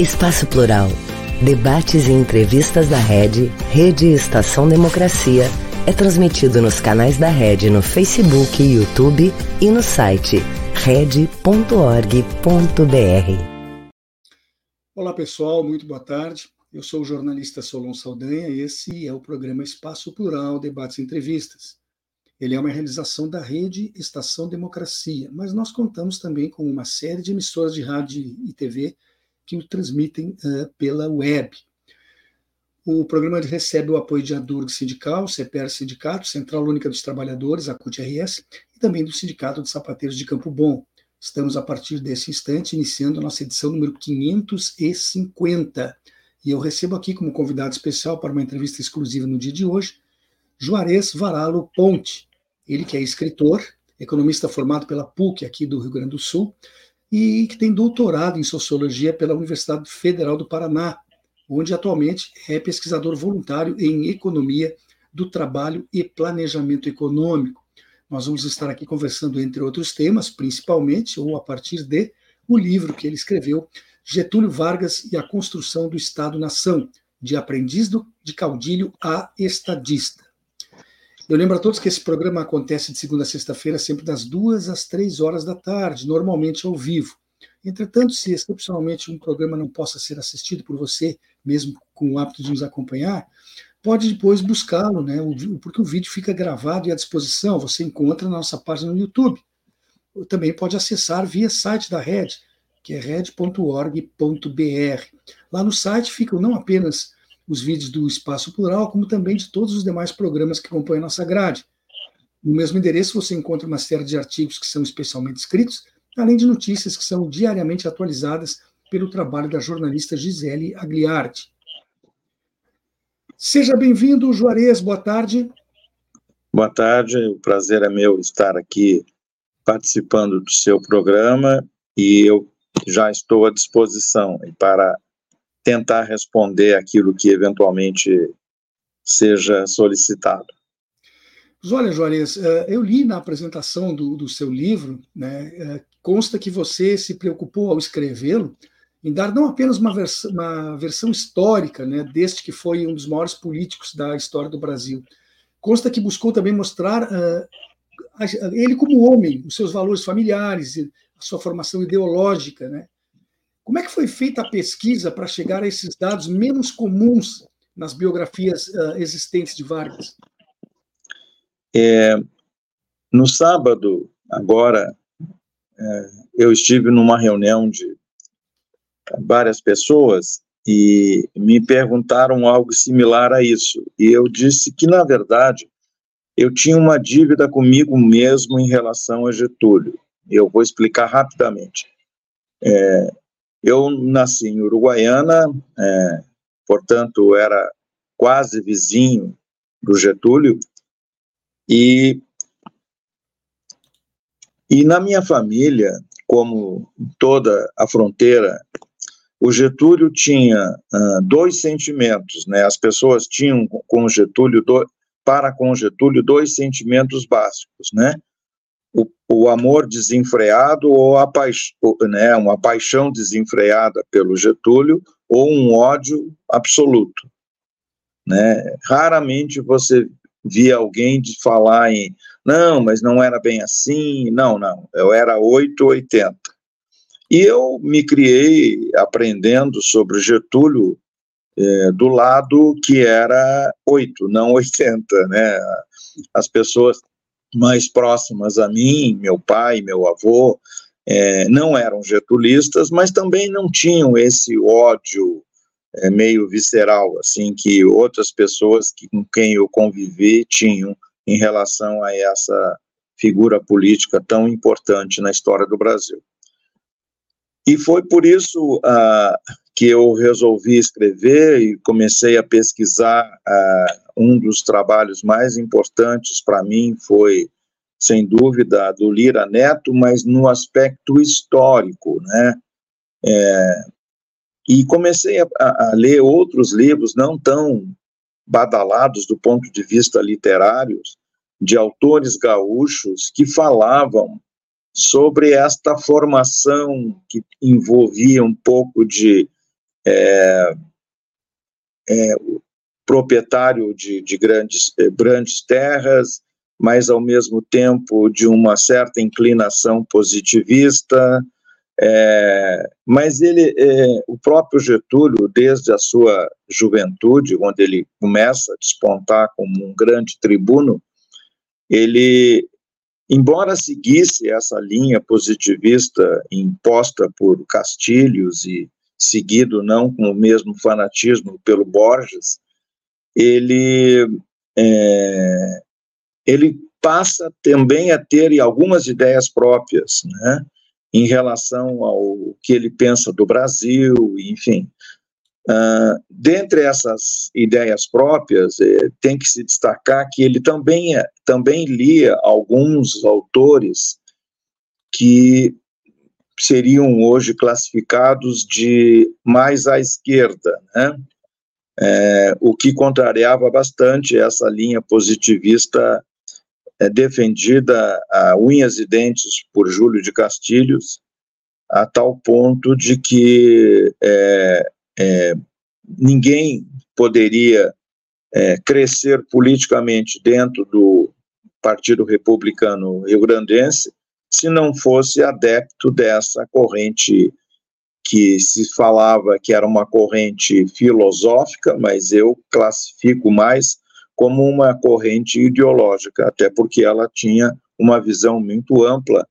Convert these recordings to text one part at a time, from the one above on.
Espaço Plural. Debates e entrevistas da Rede, Rede Estação Democracia, é transmitido nos canais da Rede no Facebook YouTube e no site rede.org.br. Olá pessoal, muito boa tarde. Eu sou o jornalista Solon Saldanha e esse é o programa Espaço Plural, Debates e Entrevistas. Ele é uma realização da rede Estação Democracia, mas nós contamos também com uma série de emissoras de rádio e TV que o transmitem uh, pela web. O programa recebe o apoio de Adurg Sindical, CPR Sindicato, Central Única dos Trabalhadores, a CUT-RS, e também do Sindicato de Sapateiros de Campo Bom. Estamos, a partir desse instante, iniciando nossa edição número 550. E eu recebo aqui como convidado especial para uma entrevista exclusiva no dia de hoje, Juarez Varalo Ponte, ele que é escritor, economista formado pela PUC aqui do Rio Grande do Sul e que tem doutorado em sociologia pela Universidade Federal do Paraná, onde atualmente é pesquisador voluntário em economia do trabalho e planejamento econômico. Nós vamos estar aqui conversando entre outros temas, principalmente ou a partir de o livro que ele escreveu, Getúlio Vargas e a construção do Estado-nação, de aprendiz do, de caudilho a estadista. Eu lembro a todos que esse programa acontece de segunda a sexta-feira, sempre das duas às três horas da tarde, normalmente ao vivo. Entretanto, se excepcionalmente um programa não possa ser assistido por você, mesmo com o hábito de nos acompanhar, pode depois buscá-lo, né? Porque o vídeo fica gravado e à disposição, você encontra na nossa página no YouTube. Também pode acessar via site da Red, que é red.org.br. Lá no site ficam não apenas os vídeos do Espaço Plural, como também de todos os demais programas que compõem a nossa grade. No mesmo endereço você encontra uma série de artigos que são especialmente escritos, além de notícias que são diariamente atualizadas pelo trabalho da jornalista Gisele Agliardi. Seja bem-vindo, Juarez, boa tarde. Boa tarde, o prazer é meu estar aqui participando do seu programa e eu já estou à disposição para tentar responder aquilo que eventualmente seja solicitado. Olha, Juarez, eh, eu li na apresentação do, do seu livro, né, eh, consta que você se preocupou ao escrevê-lo em dar não apenas uma, vers uma versão histórica né, deste que foi um dos maiores políticos da história do Brasil. Consta que buscou também mostrar uh, ele como homem, os seus valores familiares, a sua formação ideológica, né? Como é que foi feita a pesquisa para chegar a esses dados menos comuns nas biografias uh, existentes de Vargas? É, no sábado, agora, é, eu estive numa reunião de várias pessoas e me perguntaram algo similar a isso. E eu disse que, na verdade, eu tinha uma dívida comigo mesmo em relação a Getúlio. Eu vou explicar rapidamente. É, eu nasci em Uruguaiana, é, portanto, era quase vizinho do Getúlio, e, e na minha família, como toda a fronteira, o Getúlio tinha uh, dois sentimentos, né? As pessoas tinham com Getúlio, do, para com Getúlio, dois sentimentos básicos, né? O, o amor desenfreado ou a né, uma paixão desenfreada pelo Getúlio ou um ódio absoluto. Né? Raramente você via alguém de falar em não, mas não era bem assim, não, não, eu era 880. E eu me criei aprendendo sobre Getúlio é, do lado que era 8, não 80, né? As pessoas mais próximas a mim, meu pai, meu avô, é, não eram getulistas, mas também não tinham esse ódio é, meio visceral, assim, que outras pessoas que, com quem eu convivi tinham em relação a essa figura política tão importante na história do Brasil. E foi por isso ah, que eu resolvi escrever e comecei a pesquisar. Ah, um dos trabalhos mais importantes para mim foi, sem dúvida, do Lira Neto, mas no aspecto histórico, né? É, e comecei a, a, ler outros livros não tão badalados do ponto de vista literário, de autores gaúchos que falavam sobre esta formação que envolvia um pouco de é, é, proprietário de, de grandes, eh, grandes terras, mas ao mesmo tempo de uma certa inclinação positivista. É, mas ele, é, o próprio Getúlio, desde a sua juventude, onde ele começa a despontar como um grande tribuno, ele, embora seguisse essa linha positivista imposta por Castilhos e seguido não com o mesmo fanatismo pelo Borges, ele é, ele passa também a ter algumas ideias próprias, né, em relação ao que ele pensa do Brasil, enfim. Uh, dentre essas ideias próprias, eh, tem que se destacar que ele também, também lia alguns autores que seriam hoje classificados de mais à esquerda, né? É, o que contrariava bastante essa linha positivista é, defendida a unhas e dentes por Júlio de Castilhos, a tal ponto de que é, é ninguém poderia é, crescer politicamente dentro do Partido Republicano Rio-Grandense se não fosse adepto dessa corrente que se falava que era uma corrente filosófica, mas eu classifico mais como uma corrente ideológica, até porque ela tinha uma visão muito ampla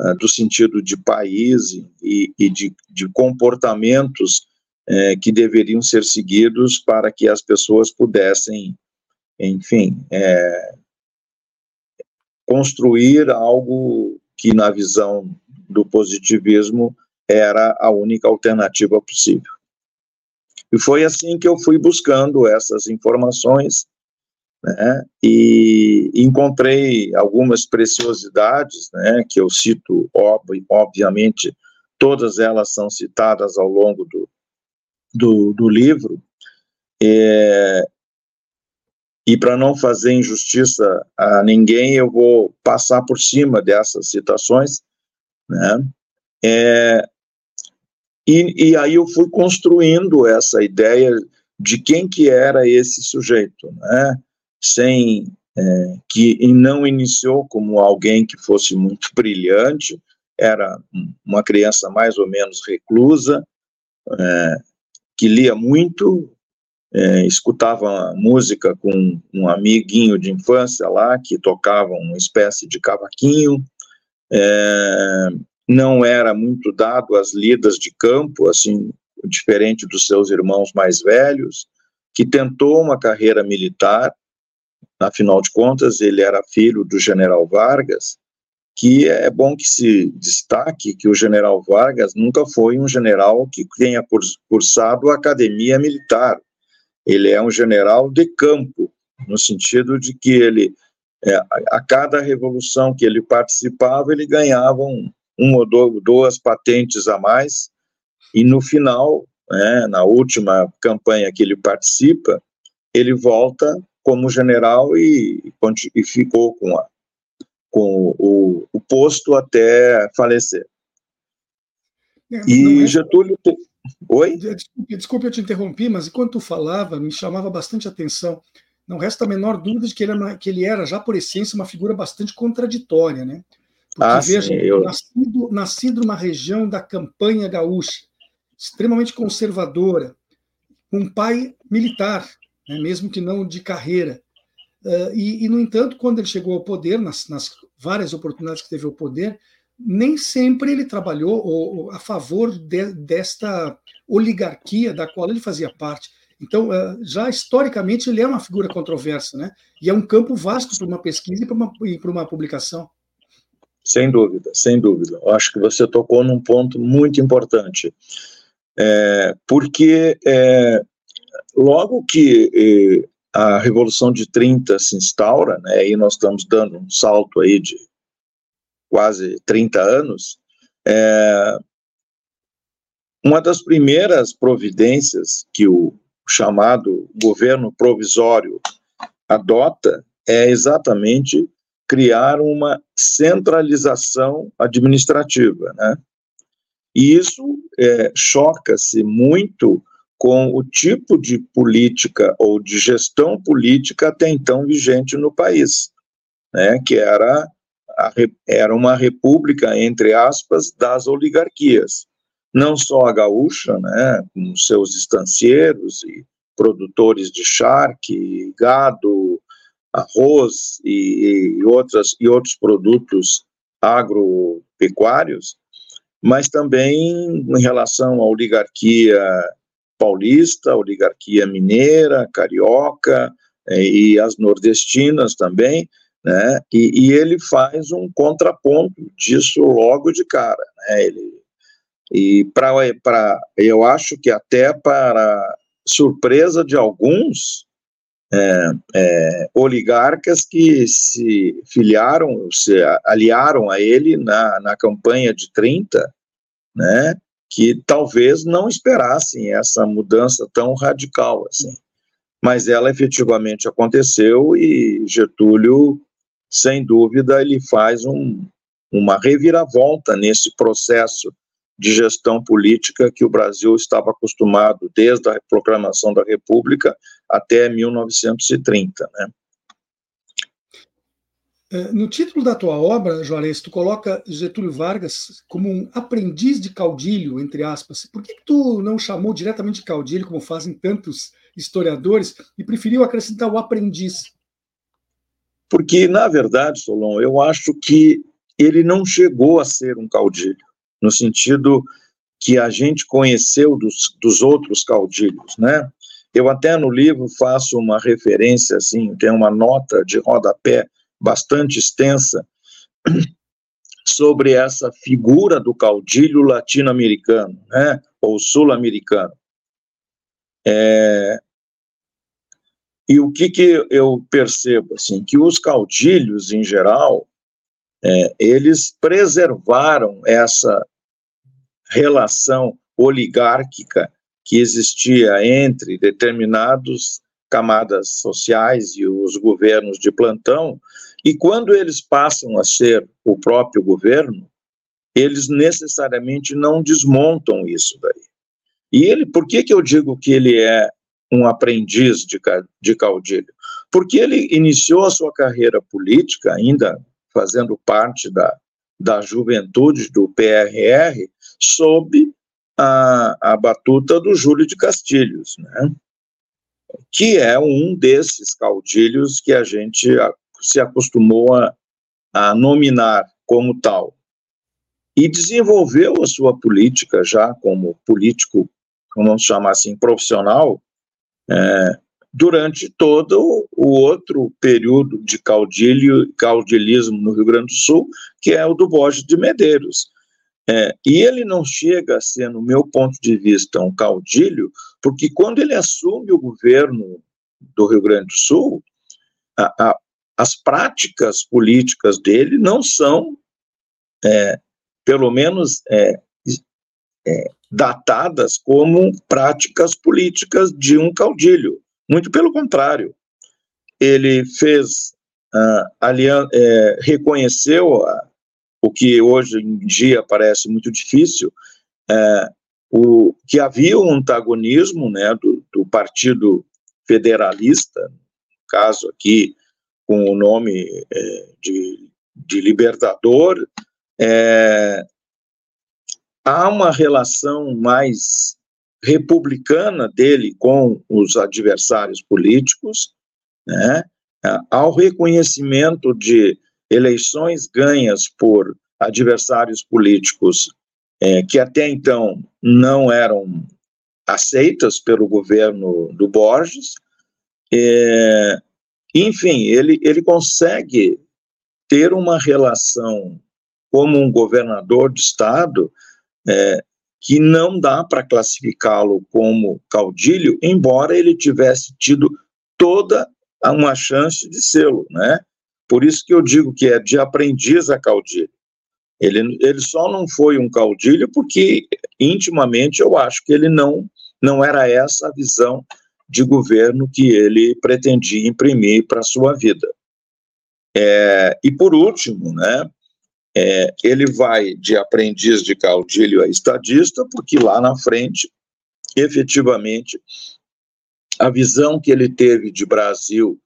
uh, do sentido de país e, e de, de, comportamentos uh, que deveriam ser seguidos para que as pessoas pudessem, enfim, uh, construir algo que na visão do positivismo era a única alternativa possível. E foi assim que eu fui buscando essas informações, né, e encontrei algumas preciosidades, né, que eu cito, ob obviamente, todas elas são citadas ao longo do, do, do livro, é, e para não fazer injustiça a ninguém, eu vou passar por cima dessas citações, né? É, e, e, aí eu fui construindo essa ideia de quem que era esse sujeito, né? Sem é, que e não iniciou como alguém que fosse muito brilhante, era uma criança mais ou menos reclusa, é, que lia muito, é, escutava música com um amiguinho de infância lá, que tocava uma espécie de cavaquinho, é, não era muito dado às lidas de campo, assim, diferente dos seus irmãos mais velhos, que tentou uma carreira militar, afinal de contas, ele era filho do general Vargas, que é bom que se destaque que o general Vargas nunca foi um general que tenha cursado a academia militar. Ele é um general de campo, no sentido de que ele, é, a cada revolução que ele participava, ele ganhava um, um ou duas patentes a mais, e no final, né, na última campanha que ele participa, ele volta como general e, e ficou com, a, com o, o posto até falecer. É, e é... Getúlio Oi? Desculpe, desculpe, eu te interrompi, mas enquanto tu falava, me chamava bastante atenção. Não resta a menor dúvida de que ele, era, que ele era, já por essência, uma figura bastante contraditória, né? Porque, ah, veja, sim, eu... nascido, nascido numa região da campanha gaúcha, extremamente conservadora, com um pai militar, né, mesmo que não de carreira. Uh, e, e, no entanto, quando ele chegou ao poder, nas, nas várias oportunidades que teve ao poder, nem sempre ele trabalhou ou, a favor de, desta oligarquia da qual ele fazia parte. Então, eh, já historicamente, ele é uma figura controversa, né? E é um campo vasto para uma pesquisa e para uma, e para uma publicação. Sem dúvida, sem dúvida. Eu acho que você tocou num ponto muito importante. É, porque é, logo que é, a Revolução de 30 se instaura, né, e nós estamos dando um salto aí de quase 30 anos, é, uma das primeiras providências que o chamado governo provisório adota é exatamente criar uma centralização administrativa, né? E isso é, choca-se muito com o tipo de política ou de gestão política até então vigente no país, né, que era, a, era uma república, entre aspas, das oligarquias. Não só a gaúcha, né, com seus estancieiros e produtores de charque, gado, arroz e, e, outras, e outros produtos agropecuários, mas também em relação à oligarquia paulista, oligarquia mineira, carioca eh, e as nordestinas também, né? E, e, ele faz um contraponto disso logo de cara, né? Ele, e para eu acho que até para surpresa de alguns é, é, oligarcas que se filiaram, se aliaram a ele na, na campanha de 30, né? que talvez não esperassem essa mudança tão radical assim. Mas ela efetivamente aconteceu e Getúlio, sem dúvida, ele faz um, uma reviravolta nesse processo de gestão política que o Brasil estava acostumado desde a proclamação da República até 1930, né? É, no título da tua obra, Juarez, tu coloca Getúlio Vargas como um aprendiz de caudilho, entre aspas. Por que, que tu não chamou diretamente de caudilho, como fazem tantos historiadores, e preferiu acrescentar o aprendiz? Porque, na verdade, Solon, eu acho que ele não chegou a ser um caudilho, no sentido que a gente conheceu dos, dos outros caudilhos, né? Eu até no livro faço uma referência, assim, tem uma nota de rodapé bastante extensa sobre essa figura do caudilho latino-americano, né, ou sul-americano. É, e o que, que eu percebo, assim, que os caudilhos, em geral, é, eles preservaram essa relação oligárquica que existia entre determinados camadas sociais e os governos de plantão, e quando eles passam a ser o próprio governo, eles necessariamente não desmontam isso daí. E ele, por que, que eu digo que ele é um aprendiz de, de caudilho? Porque ele iniciou a sua carreira política, ainda fazendo parte da, da juventude do PRR, sob a, a batuta do Júlio de Castilhos, né? que é um desses caudilhos que a gente se acostumou a, a nominar como tal. E desenvolveu a sua política já como político, vamos chamar assim, profissional, é, durante todo o outro período de caudilho, caudilismo no Rio Grande do Sul, que é o do Borges de Medeiros. É, e ele não chega a ser, no meu ponto de vista, um caudilho, porque quando ele assume o governo do Rio Grande do Sul, a, a, as práticas políticas dele não são, é, pelo menos, é, é, datadas como práticas políticas de um caudilho. Muito pelo contrário. Ele fez, alian é, reconheceu a, o que hoje em dia parece muito difícil, é, o, que havia um antagonismo né, do, do Partido Federalista, no caso aqui com o nome é, de, de Libertador, é, há uma relação mais republicana dele com os adversários políticos, né, ao reconhecimento de eleições ganhas por adversários políticos é, que até então não eram aceitas pelo governo do Borges, é, enfim, ele, ele consegue ter uma relação como um governador de Estado é, que não dá para classificá-lo como caudilho, embora ele tivesse tido toda uma chance de sê-lo, né? Por isso que eu digo que é de aprendiz a caudilho. Ele, ele só não foi um caudilho porque intimamente eu acho que ele não não era essa a visão de governo que ele pretendia imprimir para a sua vida. É, e por último, né, é, ele vai de aprendiz de caudilho a estadista, porque lá na frente efetivamente, a visão que ele teve de Brasil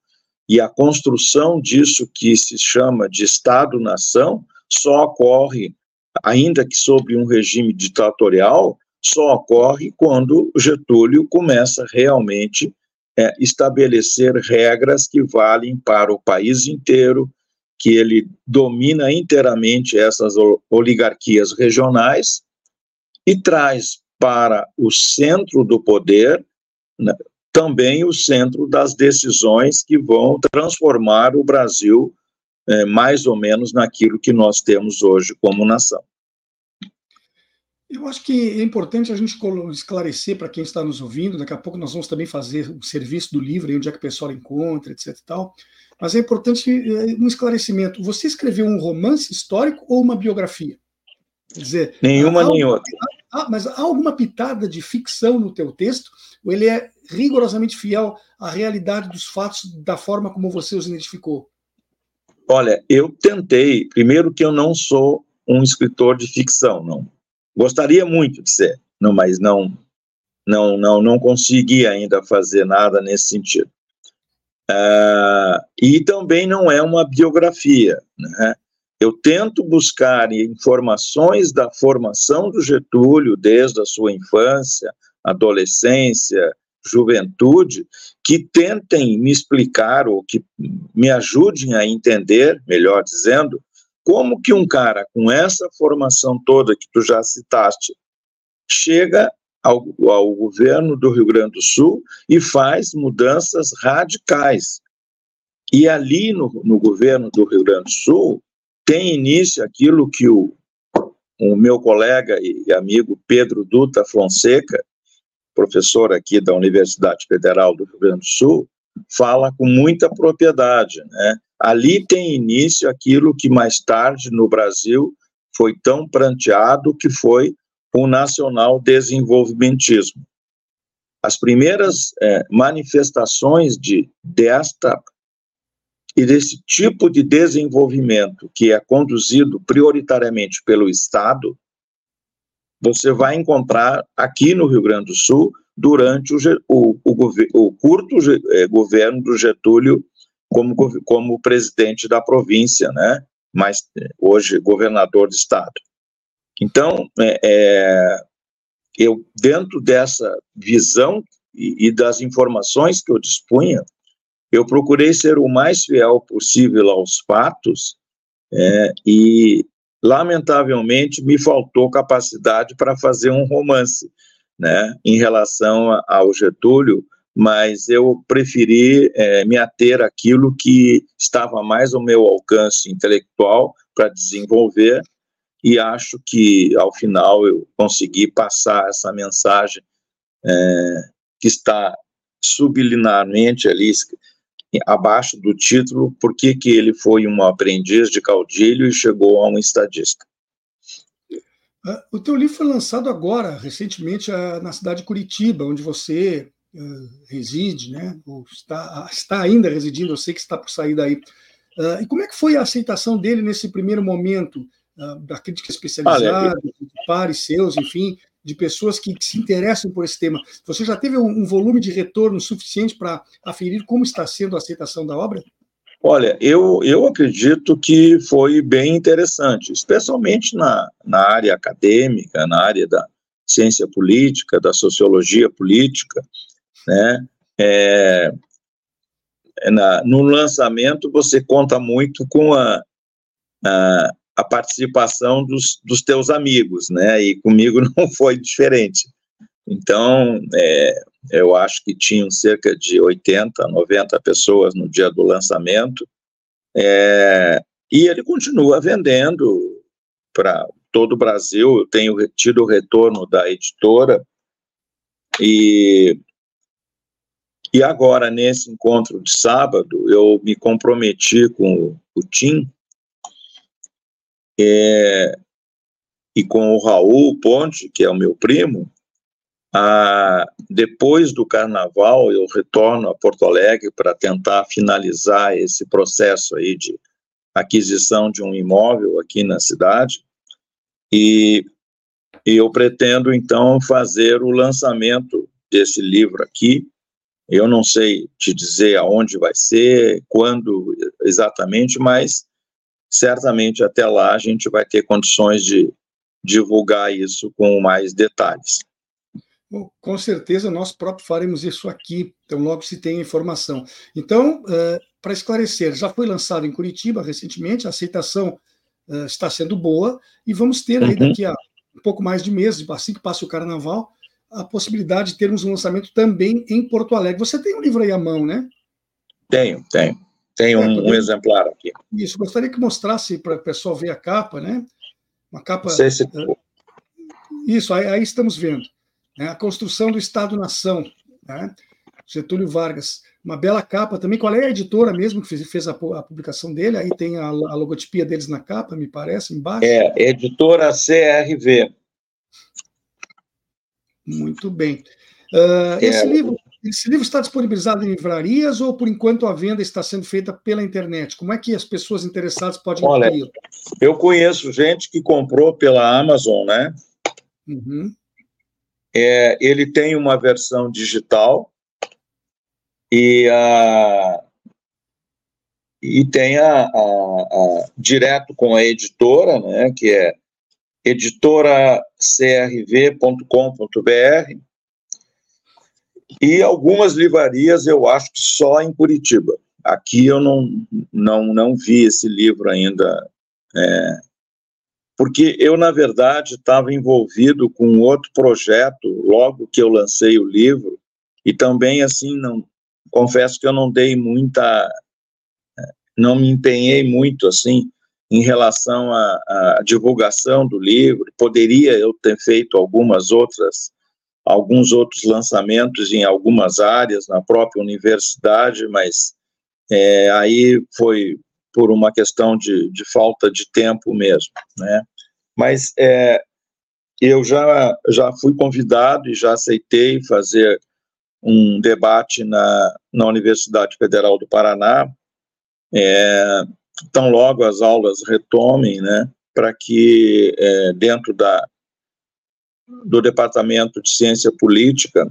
e a construção disso que se chama de Estado-nação só ocorre, ainda que sob um regime ditatorial, só ocorre quando Getúlio começa realmente é, estabelecer regras que valem para o país inteiro, que ele domina inteiramente essas oligarquias regionais e traz para o centro do poder né, também o centro das decisões que vão transformar o Brasil é, mais ou menos naquilo que nós temos hoje como nação. Eu acho que é importante a gente esclarecer para quem está nos ouvindo, daqui a pouco nós vamos também fazer o serviço do livro, onde é que o pessoal encontra, etc e tal, mas é importante é, um esclarecimento. Você escreveu um romance histórico ou uma biografia? Quer dizer, nenhuma nem outra. Ah, mas há alguma pitada de ficção no teu texto? Ou ele é rigorosamente fiel à realidade dos fatos da forma como você os identificou? Olha, eu tentei. Primeiro que eu não sou um escritor de ficção, não. Gostaria muito de ser, não, mas não, não, não, não consegui ainda fazer nada nesse sentido. Uh, e também não é uma biografia, né? Eu tento buscar informações da formação do Getúlio desde a sua infância, adolescência, juventude, que tentem me explicar ou que me ajudem a entender, melhor dizendo, como que um cara com essa formação toda que tu já citaste chega ao, ao governo do Rio Grande do Sul e faz mudanças radicais. E ali no, no governo do Rio Grande do Sul, tem início aquilo que o, o meu colega e amigo Pedro Duta Fonseca, professor aqui da Universidade Federal do Rio Grande do Sul, fala com muita propriedade. Né? Ali tem início aquilo que mais tarde no Brasil foi tão pranteado, que foi o nacional desenvolvimentismo. As primeiras é, manifestações de, desta e desse tipo de desenvolvimento que é conduzido prioritariamente pelo Estado, você vai encontrar aqui no Rio Grande do Sul durante o, o, o, o curto é, governo do Getúlio como, como presidente da província, né? mas é, hoje governador do estado. Então, é, é, eu dentro dessa visão e, e das informações que eu dispunha, eu procurei ser o mais fiel possível aos fatos é, e, lamentavelmente, me faltou capacidade para fazer um romance né, em relação ao Getúlio, mas eu preferi é, me ater àquilo que estava mais ao meu alcance intelectual para desenvolver e acho que, ao final, eu consegui passar essa mensagem é, que está subliminarmente ali abaixo do título Por que, que ele foi um aprendiz de caudilho e chegou a um estadista. Ah, o teu livro foi lançado agora, recentemente, ah, na cidade de Curitiba, onde você uh, reside, né? Ou está, está ainda residindo, eu sei que está por sair daí. E como é que foi a aceitação dele nesse primeiro momento, da crítica especializada, Olha, de pares seus, enfim, de pessoas que, que, se interessam por esse tema. Você já teve um, um volume de retorno suficiente para aferir como está sendo a aceitação da obra? Olha, eu, eu acredito que foi bem interessante, especialmente na, na área acadêmica, na área da ciência política, da sociologia política, né? É, é na, no lançamento você conta muito com a, a, a participação dos, dos teus amigos, né? E comigo não foi diferente. Então, é, eu acho que tinham cerca de 80, 90 pessoas no dia do lançamento, é, e ele continua vendendo para todo o Brasil. Eu tenho tido o retorno da editora, e, e agora, nesse encontro de sábado, eu me comprometi com o Tim é, e com o Raul Ponte, que é o meu primo, a, depois do carnaval eu retorno a Porto Alegre para tentar finalizar esse processo aí de aquisição de um imóvel aqui na cidade e E eu pretendo, então, fazer o lançamento desse livro aqui. Eu não sei te dizer aonde vai ser, quando exatamente, mas certamente até lá a gente vai ter condições de divulgar isso com mais detalhes. Bom, com certeza nós próprios faremos isso aqui, então logo se tem informação. Então, uh, para esclarecer, já foi lançado em Curitiba recentemente, a aceitação uh, está sendo boa, e vamos ter aí uhum. daqui a um pouco mais de meses, assim que passe o carnaval, a possibilidade de termos um lançamento também em Porto Alegre. Você tem um livro aí à mão, né? Tenho, tenho. Tenho é, um, um, exemplar aqui. Isso, gostaria que mostrasse para o pessoal ver a capa, né? Uma capa. Se... Uh, isso, aí, aí, estamos vendo. Né? A construção do Estado-nação, né? Getúlio Vargas. Uma bela capa também. Qual é a editora mesmo que fez, fez a, a, publicação dele? Aí tem a, a, logotipia deles na capa, me parece, embaixo. É, editora CRV. Muito bem. Uh, é. esse, livro, esse livro está disponibilizado em livrarias ou, por enquanto, a venda está sendo feita pela internet? Como é que as pessoas interessadas podem Olha, Eu conheço gente que comprou pela Amazon, né? Uhum. É, ele tem uma versão digital e, a, e tem a, a, a, direto com a editora, né, que é editoracrv.com.br e algumas livrarias eu acho que só em Curitiba. Aqui eu não, não, não vi esse livro ainda, é, porque eu, na verdade, estava envolvido com outro projeto logo que eu lancei o livro, e também, assim, não, confesso que eu não dei muita, não me empenhei muito assim em relação à divulgação do livro. Poderia eu ter feito algumas outras, alguns outros lançamentos em algumas áreas na própria universidade, mas é, aí foi por uma questão de, de falta de tempo mesmo, né? Mas é, eu já já fui convidado e já aceitei fazer um debate na, na Universidade Federal do Paraná, é, tão logo as aulas retomem, né, para que é, dentro da, do Departamento de Ciência Política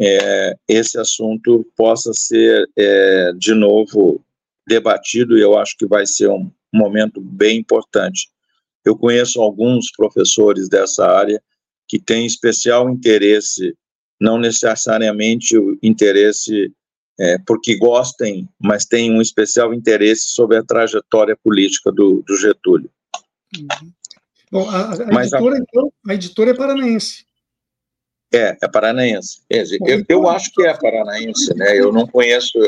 é, esse assunto possa ser é, de novo debatido e eu acho que vai ser um momento bem importante. Eu conheço alguns professores dessa área que têm especial interesse não necessariamente o interesse é, porque gostem, mas têm um especial interesse sobre a trajetória política do, do Getúlio. Uhum. Bom, a, a mas editora, a, então, a editora é paranaense. É, é paranaense. É, Bom, eu, então, eu acho que é paranaense, né? Eu não conheço.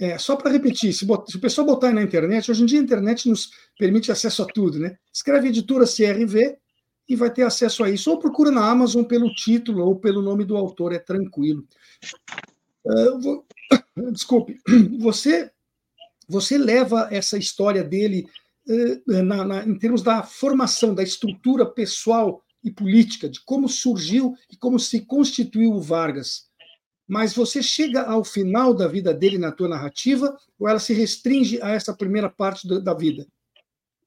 É, só para repetir, se, bot, se, o pessoal botar aí na internet, hoje em dia a internet nos permite acesso a tudo, né? Escreve editora CRV, e vai ter acesso a isso. Ou procura na Amazon pelo título ou pelo nome do autor, é tranquilo. Uh, vou... Desculpe, você, você leva essa história dele na, na, em termos da formação, da estrutura pessoal e política, de como surgiu e como se constituiu o Vargas. Mas você chega ao final da vida dele na tua narrativa ou ela se restringe a essa primeira parte da, da vida?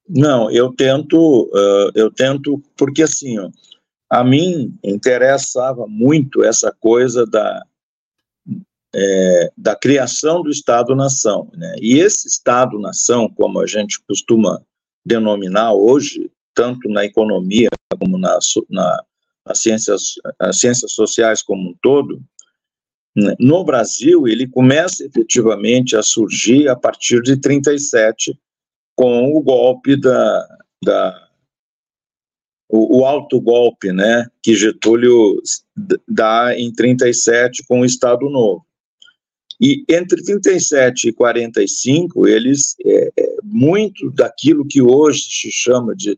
Não, eu tento, uh, eu tento, porque assim, ó, a mim interessava muito essa coisa da, é, da criação do Estado-nação. Né? E esse Estado-nação, como a gente costuma denominar hoje, tanto na economia como na, na as ciências, as ciências sociais como um todo, né? no Brasil, ele começa efetivamente a surgir a partir de 37, com o golpe da, da o, o alto golpe, né, que Getúlio dá em 37 com o Estado Novo. E entre 37 e 45, eles é, é, muito daquilo que hoje se chama de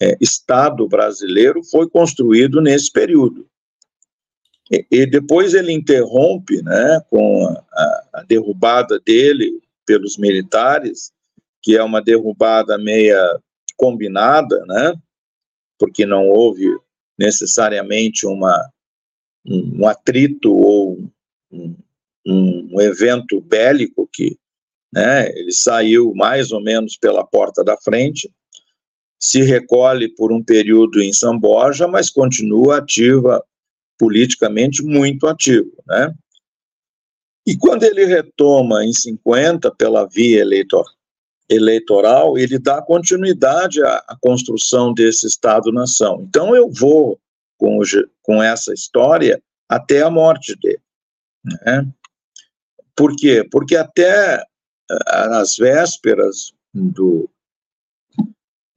é, Estado brasileiro foi construído nesse período. E, e depois ele interrompe, né, com a, a derrubada dele pelos militares, que é uma derrubada meia combinada, né? Porque não houve necessariamente uma, um, um atrito ou um, um, evento bélico que, né? Ele saiu mais ou menos pela porta da frente se recolhe por um período em São Borja, mas continua ativa politicamente muito ativo, né? E quando ele retoma em 50 pela via eleitor, eleitoral, ele dá continuidade à, à construção desse Estado-nação. Então eu vou com, o, com essa história até a morte dele. Né? Por quê? Porque até as vésperas do,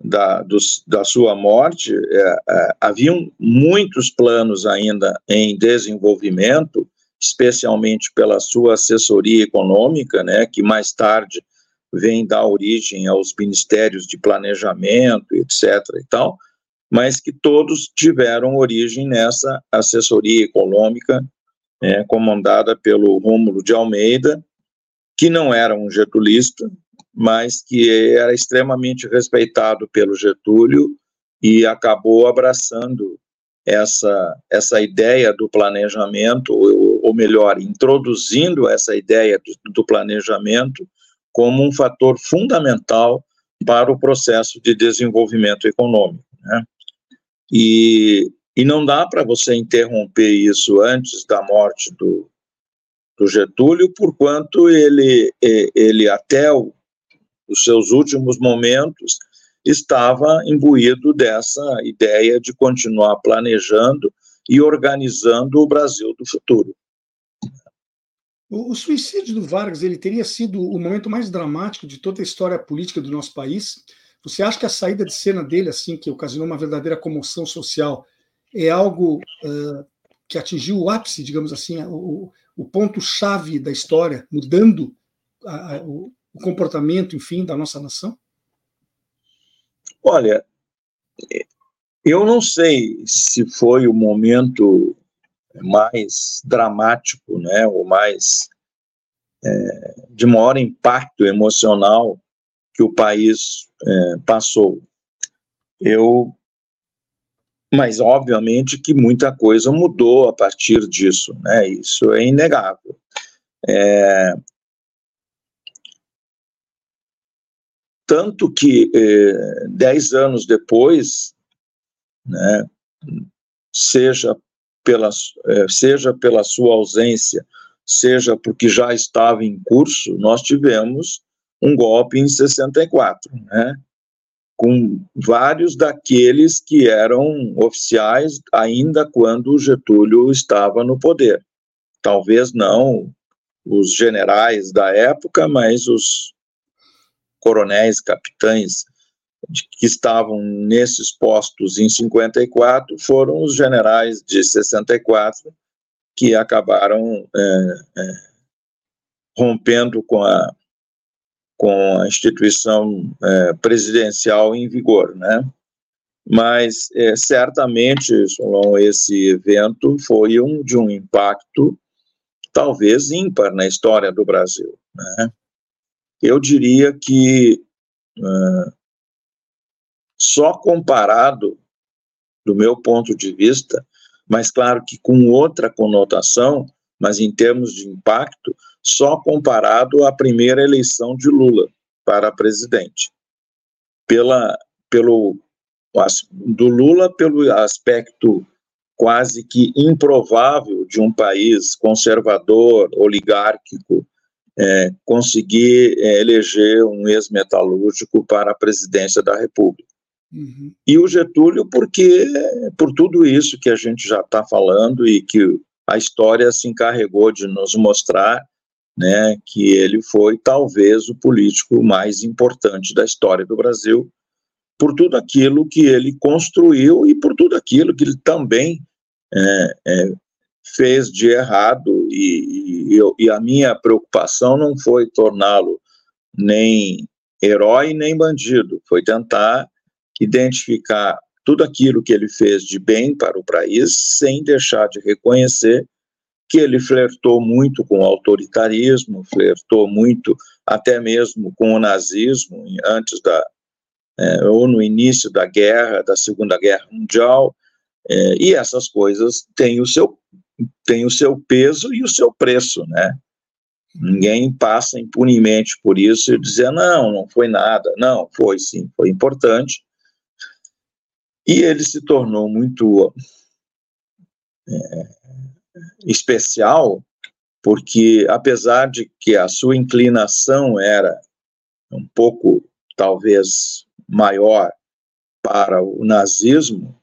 da, do, da sua morte, é, é, haviam muitos planos ainda em desenvolvimento, especialmente pela sua assessoria econômica, né, que mais tarde vem dar origem aos ministérios de planejamento, etc. e tal, mas que todos tiveram origem nessa assessoria econômica é, comandada pelo Rômulo de Almeida, que não era um getulista, mas que era extremamente respeitado pelo Getúlio e acabou abraçando essa, essa ideia do planejamento, ou, ou melhor, introduzindo essa ideia do, do planejamento como um fator fundamental para o processo de desenvolvimento econômico. Né? E, e não dá para você interromper isso antes da morte do, do Getúlio, porquanto ele, ele até o, os seus últimos momentos estava imbuído dessa ideia de continuar planejando e organizando o Brasil do futuro. O, suicídio do Vargas ele teria sido o momento mais dramático de toda a história política do nosso país. Você acha que a saída de cena dele, assim, que ocasionou uma verdadeira comoção social, é algo uh, que atingiu o ápice, digamos assim, o, o ponto-chave da história, mudando a, a, o, o comportamento, enfim, da nossa nação? Olha, eu não sei se foi o momento mais dramático, né, ou mais é, de maior impacto emocional que o país é, passou. Eu, mas obviamente que muita coisa mudou a partir disso, né? Isso é inegável. É, tanto que eh, dez anos depois, né, seja, pela, eh, seja pela sua ausência, seja porque já estava em curso, nós tivemos um golpe em 64, né, com vários daqueles que eram oficiais ainda quando Getúlio estava no poder. Talvez não os generais da época, mas os coronéis, capitães que estavam nesses postos em 54 foram os generais de 64 que acabaram é, é, rompendo com a com a instituição é, presidencial em vigor, né? Mas é, certamente, Solon, esse evento foi um de um impacto talvez ímpar na história do Brasil, né? eu diria que uh, só comparado, do meu ponto de vista, mas claro que com outra conotação, mas em termos de impacto, só comparado à primeira eleição de Lula para presidente. Pela, pelo, do Lula, pelo aspecto quase que improvável de um país conservador, oligárquico, é, conseguir é, eleger um ex-metalúrgico para a presidência da República. Uhum. E o Getúlio, porque por tudo isso que a gente já está falando e que a história se encarregou de nos mostrar, né, que ele foi talvez o político mais importante da história do Brasil, por tudo aquilo que ele construiu e por tudo aquilo que ele também é, é, fez de errado. E, e, e a minha preocupação não foi torná-lo nem herói nem bandido, foi tentar identificar tudo aquilo que ele fez de bem para o país, sem deixar de reconhecer que ele flertou muito com o autoritarismo, flertou muito até mesmo com o nazismo, antes da, é, ou no início da guerra, da Segunda Guerra Mundial, é, e essas coisas têm o seu tem o seu peso e o seu preço, né? Ninguém passa impunemente por isso e dizer, não, não foi nada. Não, foi sim, foi importante, E ele se tornou muito é, especial, porque apesar de que a sua inclinação era um pouco, talvez, maior para o nazismo,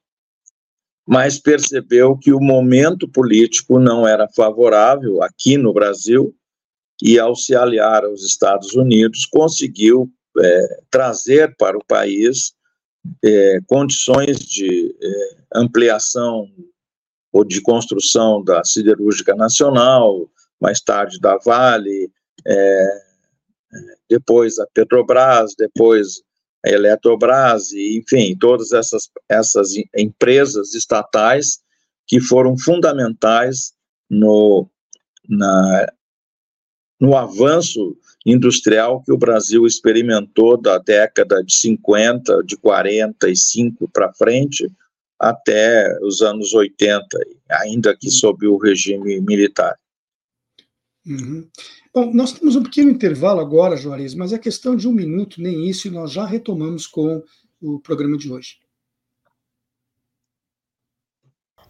mas percebeu que o momento político não era favorável aqui no Brasil e, ao se aliar aos Estados Unidos, conseguiu é, trazer para o país é, condições de é, ampliação ou de construção da siderúrgica nacional, mais tarde da Vale, é, é depois a Petrobras, depois a Eletrobras, enfim, todas essas, essas empresas estatais que foram fundamentais no, na, no avanço industrial que o Brasil experimentou da década de 50, de 45 para frente, até os anos 80, ainda que sob o regime militar. Uhum. Bom, nós temos um pequeno intervalo agora, Juarez, mas é questão de um minuto, nem isso, e nós já retomamos com o programa de hoje.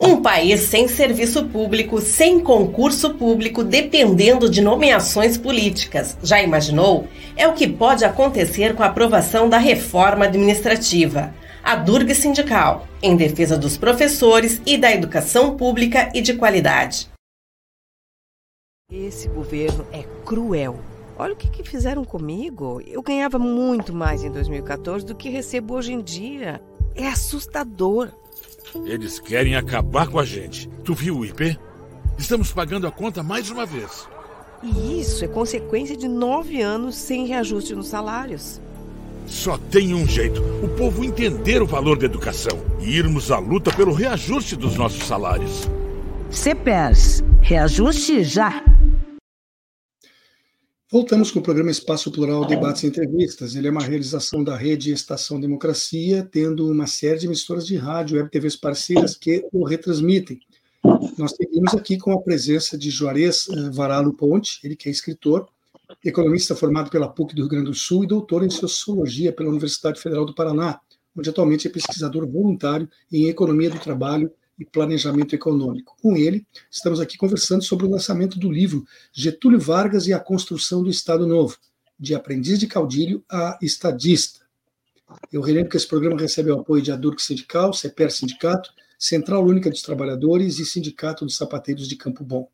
Um país sem serviço público, sem concurso público, dependendo de nomeações políticas. Já imaginou? É o que pode acontecer com a aprovação da reforma administrativa. A Durga Sindical, em defesa dos professores e da educação pública e de qualidade. Esse governo é cruel. Olha o que, que fizeram comigo. Eu ganhava muito mais em 2014 do que recebo hoje em dia. É assustador. Eles querem acabar com a gente. Tu viu o IP? Estamos pagando a conta mais uma vez. E isso é consequência de nove anos sem reajuste nos salários. Só tem um jeito: o povo entender o valor da educação e irmos à luta pelo reajuste dos nossos salários. CPERS, reajuste já! Voltamos com o programa Espaço Plural Debates e Entrevistas. Ele é uma realização da rede Estação Democracia, tendo uma série de emissoras de rádio e web TVs parceiras que o retransmitem. Nós seguimos aqui com a presença de Juarez eh, Varalo Ponte, ele que é escritor, economista formado pela PUC do Rio Grande do Sul e doutor em Sociologia pela Universidade Federal do Paraná, onde atualmente é pesquisador voluntário em Economia do Trabalho e planejamento econômico. Com ele, estamos aqui conversando sobre o lançamento do livro Getúlio Vargas e a Construção do Estado Novo, de aprendiz de caudilho a estadista. Eu relembro que esse programa recebe o apoio de Adurc Sindical, CEPER Sindicato, Central Única dos Trabalhadores e Sindicato dos Sapateiros de Campo Bom.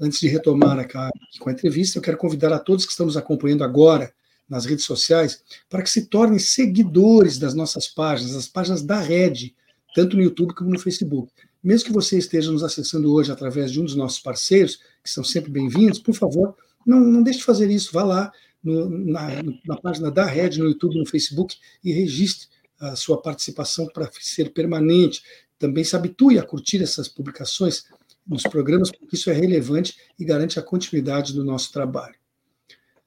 Antes de retomar aqui com a entrevista, eu quero convidar a todos que estão nos acompanhando agora nas redes sociais para que se tornem seguidores das nossas páginas, as páginas da Rede, tanto no YouTube como no Facebook. Mesmo que você esteja nos acessando hoje através de um dos nossos parceiros, que são sempre bem-vindos, por favor, não, não deixe de fazer isso. Vá lá no, na, na, página da Rede, no YouTube, no Facebook, e registre a sua participação para ser permanente. Também se habitue a curtir essas publicações nos programas, porque isso é relevante e garante a continuidade do nosso trabalho.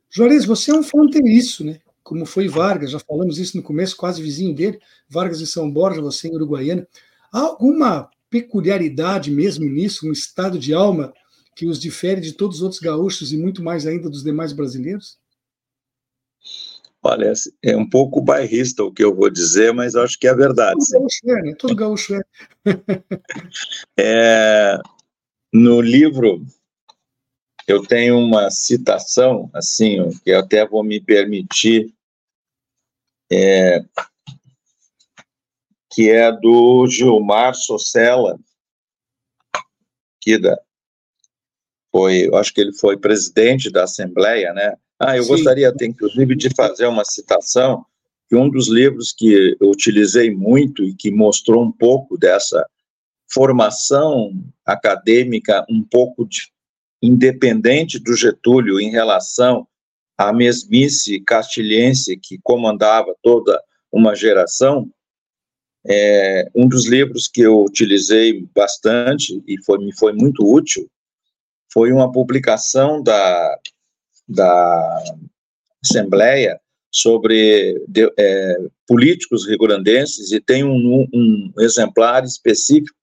Juarez, você é um fronteiriço, né? como foi Vargas, já falamos isso no começo, quase vizinho dele, Vargas em São Borja, você em Uruguaiana. Há alguma peculiaridade mesmo nisso, um estado de alma que os difere de todos os outros gaúchos e muito mais ainda dos demais brasileiros? Olha, é um pouco bairrista o que eu vou dizer, mas acho que é verdade. Todo gaúcho é, né? Todo gaúcho é. é. No livro eu tenho uma citação, assim, que eu até vou me permitir, é, que é do Gilmar Socella, que da, foi, acho que ele foi presidente da Assembleia, né? Ah, eu Sim. gostaria até, inclusive, de fazer uma citação, que um dos livros que eu utilizei muito e que mostrou um pouco dessa formação acadêmica um pouco independente do Getúlio em relação à mesmice castilhense que comandava toda uma geração, é, um dos livros que eu utilizei bastante e foi, me foi muito útil foi uma publicação da, da Assembleia sobre de, é, políticos rio-grandenses e tem um, um exemplar específico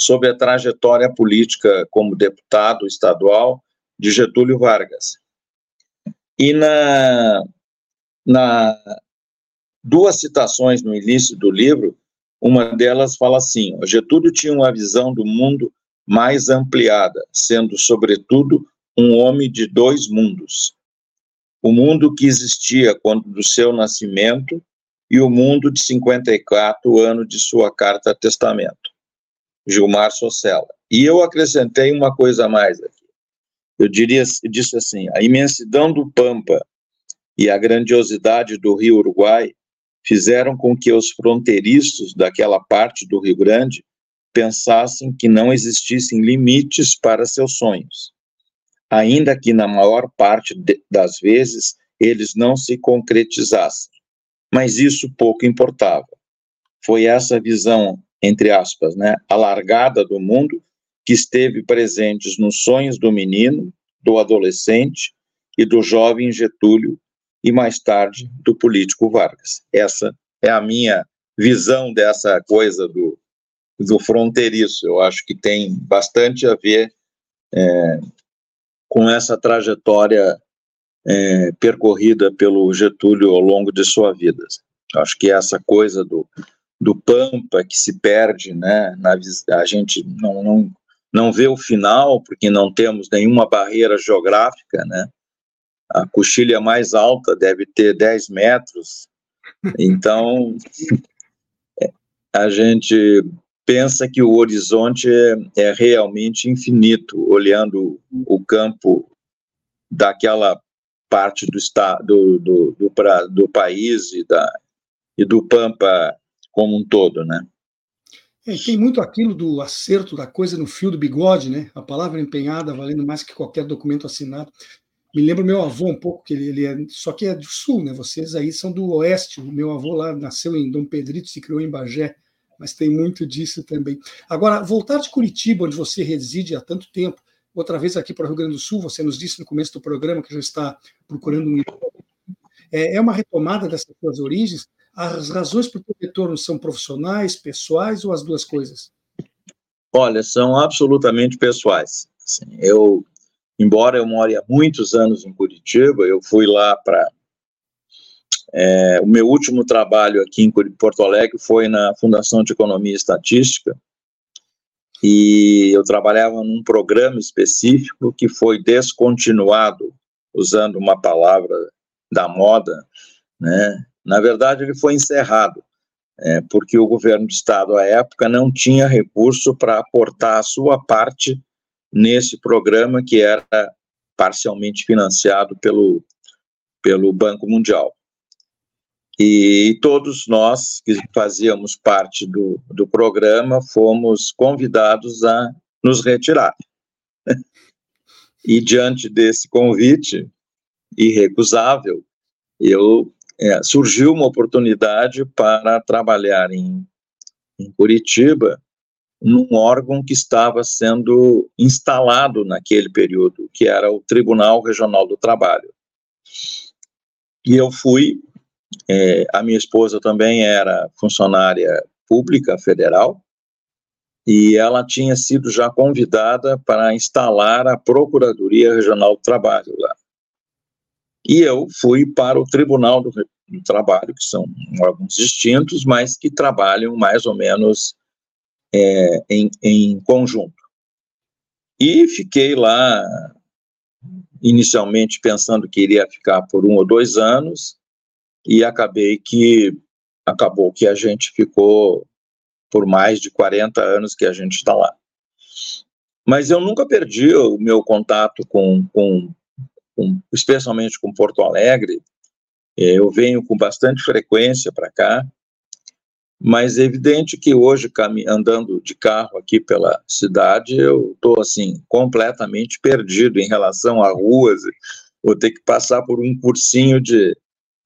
sobre a trajetória política como deputado estadual de Getúlio Vargas. E na, na duas citações no início do livro, uma delas fala assim: Getúlio tinha uma visão do mundo mais ampliada, sendo, sobretudo, um homem de dois mundos. O mundo que existia quando do seu nascimento e o mundo de 54, ano de sua carta testamento. Gilmar Socella. E eu acrescentei uma coisa a mais aqui. Eu diria, eu disse assim, a imensidão do Pampa e a grandiosidade do Rio Uruguai fizeram com que os fronteiriços daquela parte do Rio Grande pensassem que não existissem limites para seus sonhos, ainda que na maior parte de, das vezes eles não se concretizassem. Mas isso pouco importava. Foi essa visão, entre aspas, né, alargada do mundo que esteve presente nos sonhos do menino, do adolescente e do jovem Getúlio e mais tarde do político Vargas. Essa é a minha visão dessa coisa do, do fronteiriço. Eu acho que tem bastante a ver é, com essa trajetória é, percorrida pelo Getúlio ao longo de sua vida. Acho que essa coisa do, do Pampa que se perde, né, na, a gente não, não, não vê o final porque não temos nenhuma barreira geográfica, né, a coxilha mais alta deve ter 10 metros, então a gente pensa que o horizonte é, é realmente infinito, olhando o campo daquela parte do estado do, do, do, do país e, da, e do Pampa como um todo, né? É, tem muito aquilo do acerto da coisa no fio do bigode, né? A palavra empenhada valendo mais que qualquer documento assinado. Me lembra meu avô um pouco, que ele, ele é, só que é do sul, né? Vocês aí são do oeste. O meu avô lá nasceu em Dom Pedrito, se criou em Bagé, mas tem muito disso também. Agora, voltar de Curitiba, onde você reside há tanto tempo, outra vez aqui para o Rio Grande do Sul, você nos disse no começo do programa que já está procurando um é, é uma retomada dessas suas origens. As razões para o retorno são profissionais, pessoais ou as duas coisas? Olha, são absolutamente pessoais. Assim, eu embora eu more há muitos anos em Curitiba, eu fui lá para. É, o meu último trabalho aqui em Porto Alegre foi na Fundação de Economia e Estatística, e eu trabalhava num programa específico que foi descontinuado, usando uma palavra da moda, né? Na verdade, ele foi encerrado, é, porque o governo do estado à época não tinha recurso para aportar a sua parte nesse programa que era parcialmente financiado pelo, pelo Banco Mundial. E todos nós que fazíamos parte do, do programa fomos convidados a nos retirar. e diante desse convite irrecusável, eu é, surgiu uma oportunidade para trabalhar em, em Curitiba num órgão que estava sendo instalado naquele período, que era o Tribunal Regional do Trabalho. E eu fui, é, a minha esposa também era funcionária pública federal, e ela tinha sido já convidada para instalar a Procuradoria Regional do Trabalho lá. E eu fui para o Tribunal do, Trabalho, que são órgãos distintos, mas que trabalham mais ou menos é, em, em conjunto. E fiquei lá, inicialmente pensando que iria ficar por um ou dois anos, e acabei que acabou que a gente ficou por mais de 40 anos que a gente está lá. Mas eu nunca perdi o meu contato com, com, com especialmente com Porto Alegre. Eu venho com bastante frequência para cá mas é evidente que hoje, andando de carro aqui pela cidade, eu estou, assim, completamente perdido em relação a ruas, vou ter que passar por um cursinho de,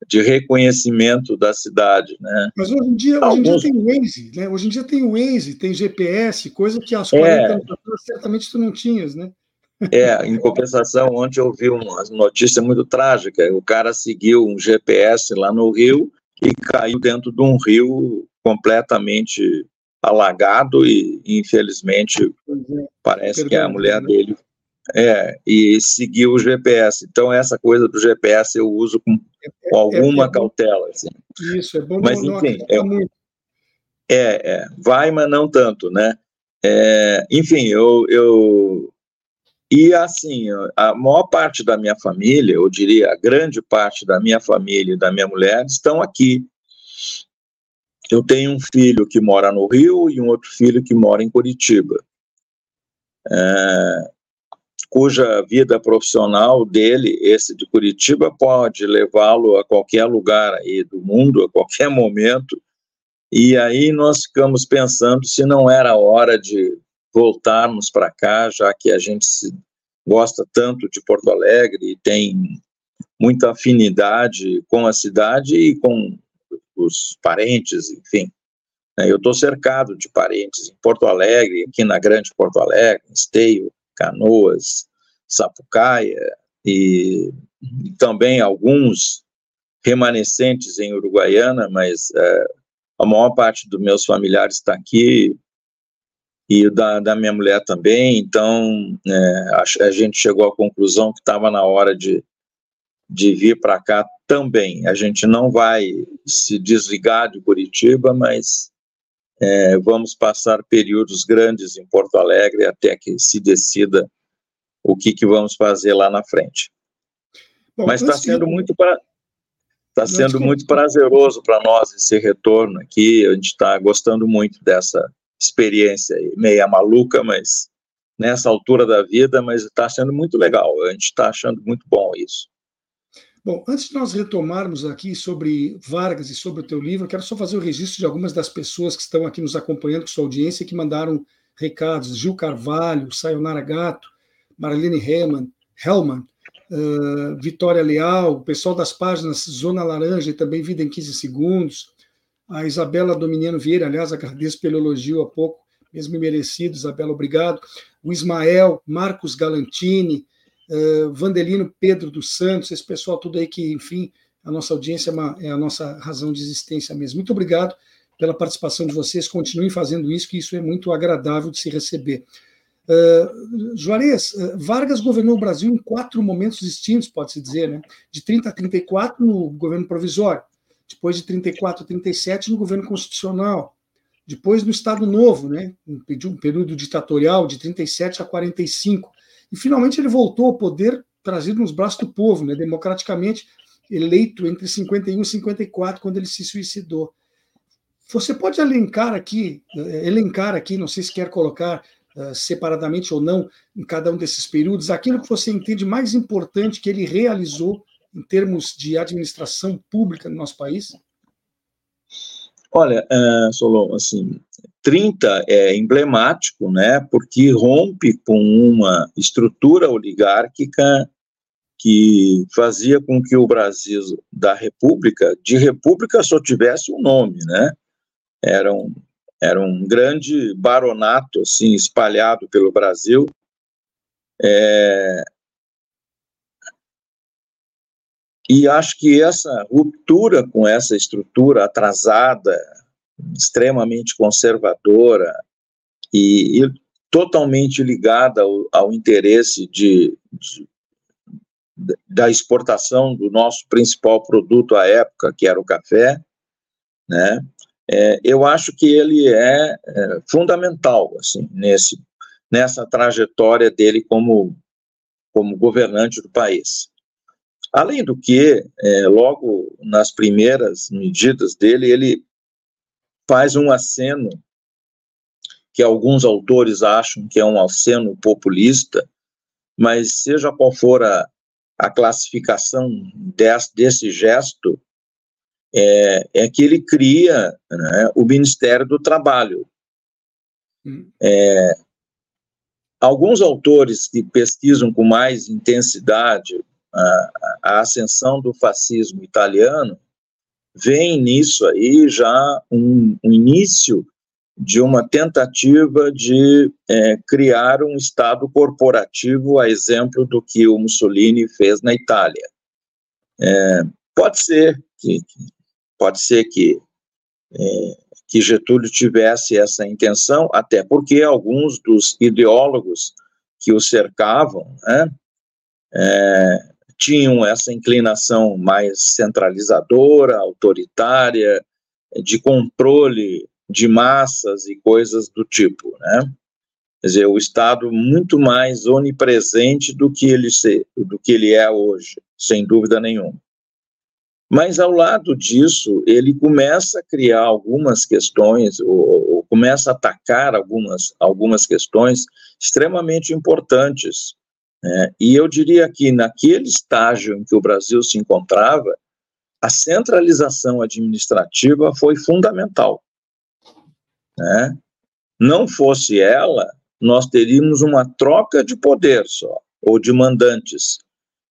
de reconhecimento da cidade, né? Mas hoje em dia, Alguns... hoje em dia tem o Waze, né? Hoje em dia tem o Waze, tem GPS, coisa que 40 é... anos certamente tu não tinhas, né? É, em compensação, ontem eu vi uma notícia muito trágica, o cara seguiu um GPS lá no Rio e caiu dentro de um rio completamente alagado e infelizmente é, parece que a mulher né? dele é e seguiu o GPS. Então essa coisa do GPS eu uso com, com é, é, alguma é, cautela. Assim. Isso é bom. Mas não, enfim, é. É, é, vai, mas não tanto, né? Enfim, eu, eu. E assim, a maior parte da minha família, eu diria a grande parte da minha família e da minha mulher estão aqui. Eu tenho um filho que mora no Rio e um outro filho que mora em Curitiba. É, cuja vida profissional dele, esse de Curitiba, pode levá-lo a qualquer lugar aí do mundo, a qualquer momento. E aí nós ficamos pensando se não era hora de voltarmos para cá, já que a gente gosta tanto de Porto Alegre e tem muita afinidade com a cidade e com os parentes, enfim. Eu estou cercado de parentes em Porto Alegre, aqui na Grande Porto Alegre, Esteio, Canoas, Sapucaia e, e também alguns remanescentes em Uruguaiana, mas é, a maior parte dos meus familiares está aqui e da, da minha mulher também, então é, a, a, gente chegou à conclusão que estava na hora de, de vir para cá também. A gente não vai se desligar de Curitiba, mas é, vamos passar períodos grandes em Porto Alegre até que se decida o que, que vamos fazer lá na frente. Bom, Mas está sendo muito está sendo muito prazeroso para nós esse retorno aqui. A gente está gostando muito dessa experiência meia maluca, mas nessa altura da vida, mas está sendo muito legal. A gente está achando muito bom isso. Bom, antes de nós retomarmos aqui sobre Vargas e sobre o teu livro, quero só fazer o registro de algumas das pessoas que estão aqui nos acompanhando com sua audiência que mandaram recados. Gil Carvalho, Sayonara Gato, Marlene Hellman, Hellman uh, Vitória Leal, o pessoal das páginas Zona Laranja e também Vida em 15 Segundos, a Isabela Dominiano Vieira, aliás, agradeço pelo elogio há pouco, mesmo merecido, Isabela, obrigado. O Ismael, Marcos Galantini, uh, Vandelino Pedro dos Santos, esse pessoal tudo aí que, enfim, a nossa audiência é, uma, é a nossa razão de existência mesmo. Muito obrigado pela participação de vocês, continuem fazendo isso, que isso é muito agradável de se receber. Uh, Juarez, uh, Vargas governou o Brasil em quatro momentos distintos, pode-se dizer, né? de 30 a 34 no governo provisório, depois de 34 a 37 no governo constitucional, depois no Estado Novo, né? um, um período ditatorial de 37 a 45, e finalmente ele voltou ao poder trazido nos braços do povo, né? democraticamente eleito entre 51 e 54, quando ele se suicidou. Você pode elencar aqui, eh, elencar aqui, não sei se quer colocar uh, separadamente ou não, em cada um desses períodos, aquilo que você entende mais importante que ele realizou em termos de administração pública no nosso país? Olha, uh, Solon, assim, 30 é emblemático, né, porque rompe com uma estrutura oligárquica que fazia com que o Brasil da República, de República só tivesse um nome, né, eram era um grande baronato assim espalhado pelo Brasil. É... E acho que essa ruptura com essa estrutura atrasada, extremamente conservadora e, e totalmente ligada ao, ao interesse de, de, da exportação do nosso principal produto à época, que era o café, né? é, eu acho que ele é, é, fundamental assim nesse nessa trajetória dele como como governante do país. Além do que, é, logo nas primeiras medidas dele, ele faz um aceno que alguns autores acham que é um aceno populista, mas seja qual for a, a classificação desse, desse gesto, é, é que ele cria né, o Ministério do Trabalho. Hum. É, alguns autores que pesquisam com mais intensidade a, ascensão do fascismo italiano veem nisso aí já um, um início de uma tentativa de é, criar um Estado corporativo, a exemplo do que o Mussolini fez na Itália. É, pode ser que, Pode ser que, é, que Getúlio tivesse essa intenção, até porque alguns dos ideólogos que o cercavam né, é, tinham essa inclinação mais centralizadora, autoritária, de controle de massas e coisas do tipo, né? Quer dizer, o Estado muito mais onipresente do que ele, se, do que ele é hoje, sem dúvida nenhuma. Mas, ao lado disso, ele começa a criar algumas questões, ou, ou começa a atacar algumas, algumas questões extremamente importantes. Né? E eu diria que, naquele estágio em que o Brasil se encontrava, a centralização administrativa foi fundamental. Né? Não fosse ela, nós teríamos uma troca de poder só, ou de mandantes.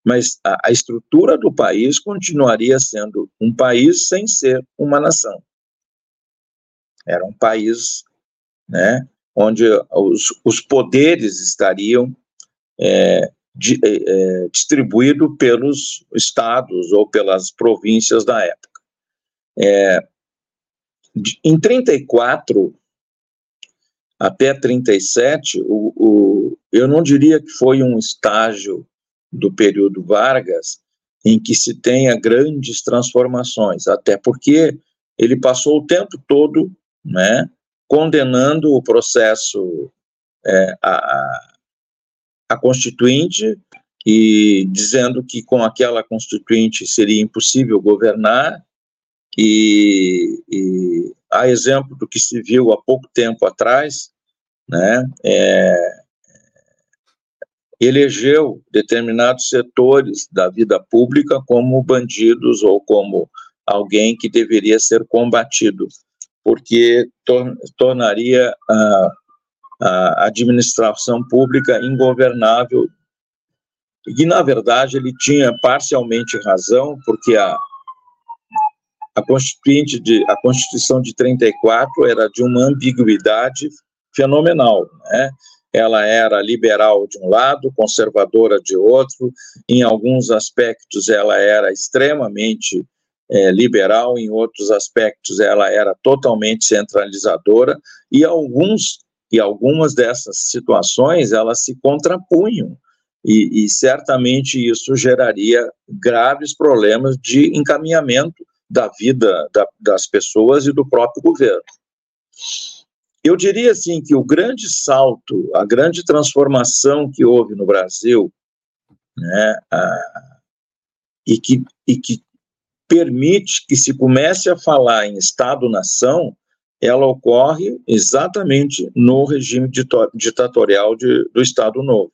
Mas a, a estrutura do país continuaria sendo um país sem ser uma nação. Era um país né, onde os, os poderes estariam é, di, é, é distribuídos pelos estados ou pelas províncias da época. É, em 34, até 37, o, o, eu não diria que foi um estágio do período Vargas em que se tenha grandes transformações, até porque ele passou o tempo todo né, condenando o processo é, a, a Constituinte e dizendo que com aquela Constituinte seria impossível governar, e, e a exemplo do que se viu há pouco tempo atrás, né, é, elegeu determinados setores da vida pública como bandidos ou como alguém que deveria ser combatido, porque tor tornaria a, a administração pública ingovernável. E, na verdade, ele tinha parcialmente razão, porque a, a, Constituinte de, a Constituição de 34 era de uma ambiguidade fenomenal, né? Ela era liberal de um lado, conservadora de outro, em alguns aspectos ela era extremamente é, liberal, em outros aspectos ela era totalmente centralizadora, e alguns e algumas dessas situações elas se contrapunham, e, e certamente isso geraria graves problemas de encaminhamento da vida da, das pessoas e do próprio governo. Eu diria assim que o grande salto, a grande transformação que houve no Brasil, né, a, e, que, e que permite que se comece a falar em Estado-nação, ela ocorre exatamente no regime ditatorial de, do Estado Novo.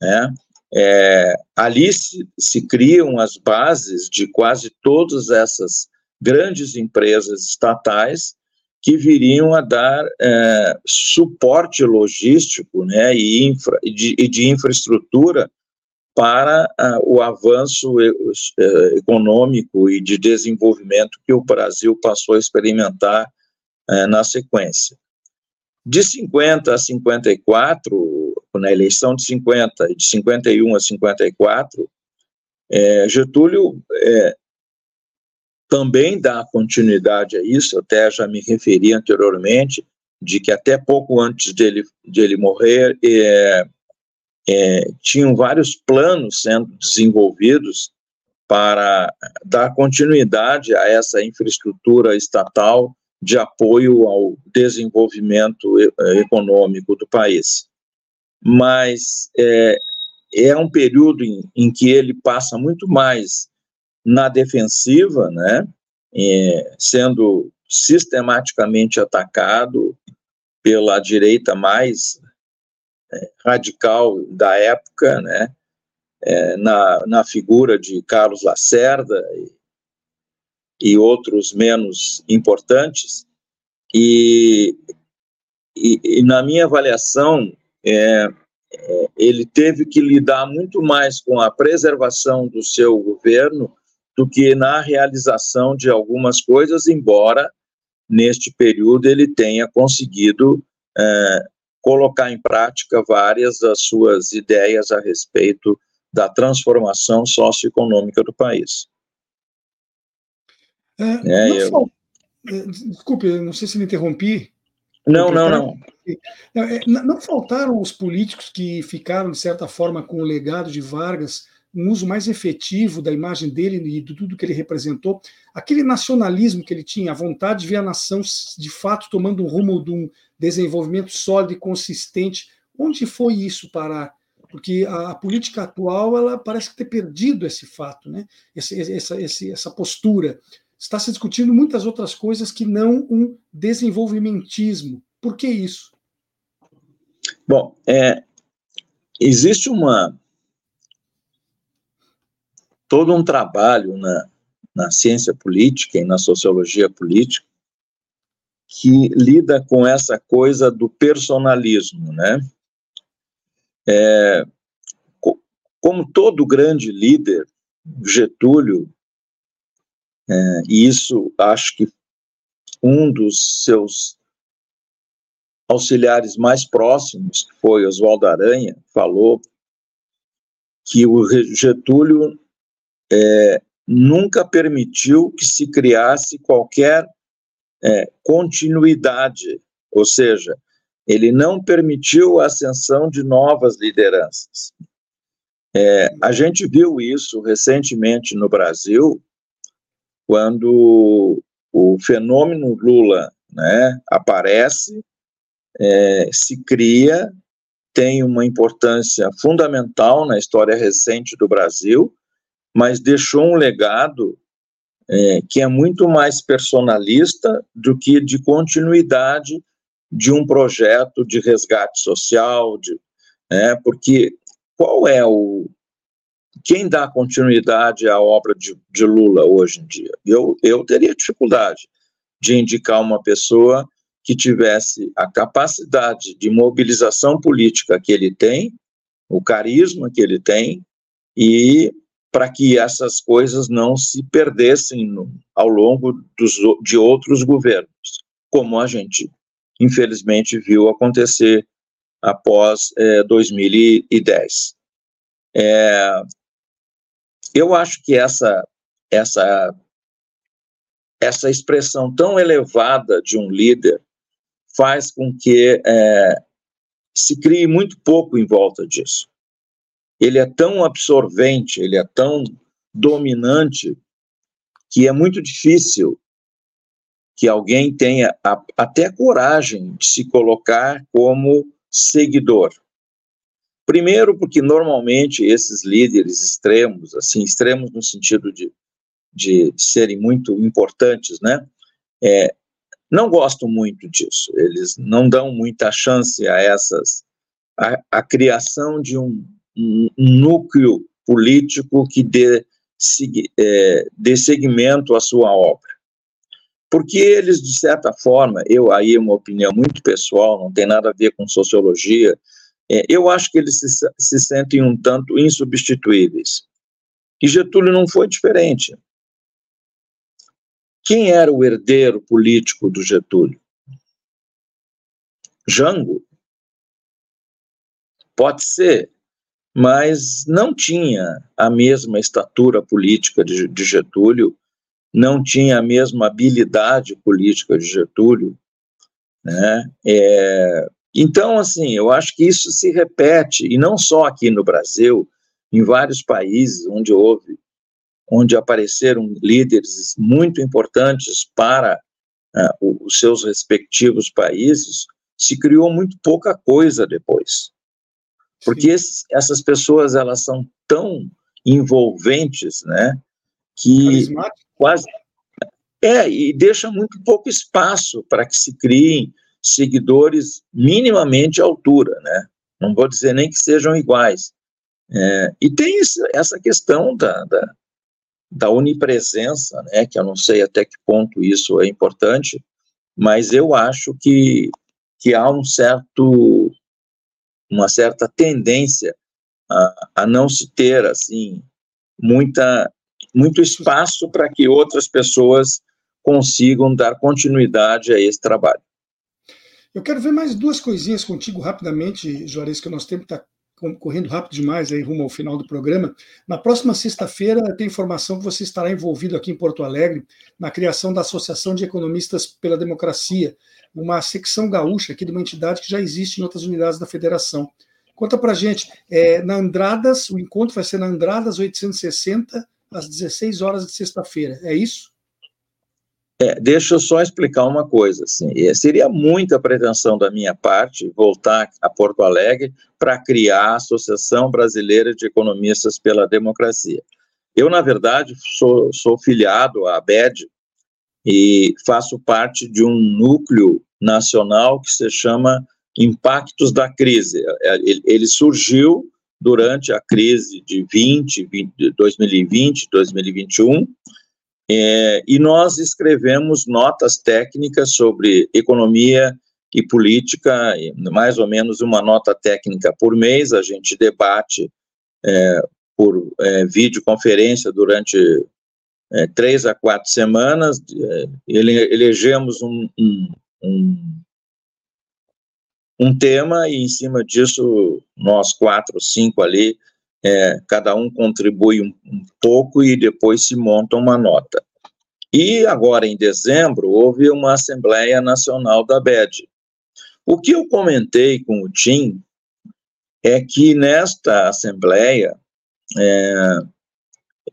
Né? É, ali se, se criam as bases de quase todas essas grandes empresas estatais que viriam a dar é, suporte logístico né, e, infra, de, e de infraestrutura para uh, o avanço uh, econômico e de desenvolvimento que o Brasil passou a experimentar uh, na sequência. De 50 a 54, na eleição de 50 e de 51 a 54, é, Getúlio é, também dá continuidade a isso, até já me referi anteriormente, de que até pouco antes dele, dele morrer, é, é, tinham vários planos sendo desenvolvidos para dar continuidade a essa infraestrutura estatal de apoio ao desenvolvimento econômico do país. Mas é, é um período em, em que ele passa muito mais na defensiva, né, é, sendo sistematicamente atacado pela direita mais é, radical da época, né, é, na, na figura de Carlos Lacerda e, e outros menos importantes, e, e, e na minha avaliação, é, é, ele teve que lidar muito mais com a preservação do seu governo do que na realização de algumas coisas, embora neste período ele tenha conseguido é, colocar em prática várias das suas ideias a respeito da transformação socioeconômica do país. É, é, não eu... fal... É, desculpe, não sei se me interrompi. Não, não, não. Não, é, não faltaram os políticos que ficaram, de certa forma, com o legado de Vargas um uso mais efetivo da imagem dele e de tudo que ele representou, aquele nacionalismo que ele tinha, a vontade de ver a nação de fato tomando um rumo de um desenvolvimento sólido e consistente, onde foi isso parar? Porque a, a política atual ela parece ter perdido esse fato, né? esse, essa, esse, essa postura. Está se discutindo muitas outras coisas que não um desenvolvimentismo. Por que isso? Bom, é, existe uma todo um trabalho na, na ciência política e na sociologia política que lida com essa coisa do personalismo, né? É, como todo grande líder, Getúlio, é, e isso acho que um dos seus auxiliares mais próximos, que foi Oswaldo Aranha, falou que o Getúlio é, nunca permitiu que se criasse qualquer é, continuidade, ou seja, ele não permitiu a ascensão de novas lideranças. É, a gente viu isso recentemente no Brasil, quando o fenômeno Lula né, aparece, é, se cria, tem uma importância fundamental na história recente do Brasil, mas deixou um legado é, que é muito mais personalista do que de continuidade de um projeto de resgate social, de, é, porque qual é o quem dá continuidade à obra de, de Lula hoje em dia? Eu, eu teria dificuldade de indicar uma pessoa que tivesse a capacidade de mobilização política que ele tem, o carisma que ele tem, e para que essas coisas não se perdessem no, ao longo dos, de outros governos, como a gente, infelizmente, viu acontecer após é, 2010. É, eu acho que essa, essa, essa expressão tão elevada de um líder faz com que é, se crie muito pouco em volta disso ele é tão absorvente, ele é tão dominante, que é muito difícil que alguém tenha a, até coragem de se colocar como seguidor. Primeiro, porque normalmente esses líderes extremos, assim, extremos no sentido de, de serem muito importantes, né? É, não gostam muito disso. Eles não dão muita chance a essas a, a criação de um um, núcleo político que dê, é, dê segmento à sua obra. Porque eles, de certa forma, eu aí é uma opinião muito pessoal, não tem nada a ver com sociologia, é, eu acho que eles se, se sentem um tanto insubstituíveis. E Getúlio não foi diferente. Quem era o herdeiro político do Getúlio? Jango? Pode ser, mas não tinha a mesma estatura política de, de Getúlio, não tinha a mesma habilidade política de Getúlio, né? É, então, assim, eu acho que isso se repete, e não só aqui no Brasil, em vários países onde houve, onde apareceram líderes muito importantes para uh, os seus respectivos países, se criou muito pouca coisa depois. Porque esses, essas pessoas, elas são tão envolventes, né, que quase... É, e deixa muito pouco espaço para que se criem seguidores minimamente à altura, né? Não vou dizer nem que sejam iguais. É, e tem essa questão da, da, da onipresença, né, que eu não sei até que ponto isso é importante, mas eu acho que, que há um certo uma certa tendência a, a não se ter assim muita muito espaço para que outras pessoas consigam dar continuidade a esse trabalho. Eu quero ver mais duas coisinhas contigo rapidamente, Juarez, que o nosso tempo está correndo rápido demais aí rumo ao final do programa. Na próxima sexta-feira tem informação que você estará envolvido aqui em Porto Alegre na criação da Associação de Economistas pela Democracia, uma secção gaúcha aqui de uma entidade que já existe em outras unidades da federação. Conta para gente, é, na Andradas, o encontro vai ser na Andradas 860, às 16 horas de sexta-feira, é isso? É, deixa eu só explicar uma coisa. Assim, é, seria muita pretensão da minha parte voltar a Porto Alegre para criar a Associação Brasileira de Economistas pela Democracia. Eu, na verdade, sou, sou filiado à ABED e faço parte de um núcleo nacional que se chama Impactos da Crise. É, ele, ele surgiu durante a crise de 20, 20 2020, 2021, é, e nós escrevemos notas técnicas sobre economia e política, mais ou menos uma nota técnica por mês. A gente debate é, por é, videoconferência durante é, três a quatro semanas. É, ele, elegemos um, um, um, um, tema e, em cima disso, nós quatro, cinco ali, é, cada um contribui um, um pouco e depois se monta uma nota. E agora, em dezembro, houve uma Assembleia Nacional da BED. O que eu comentei com o Tim é que nesta Assembleia é,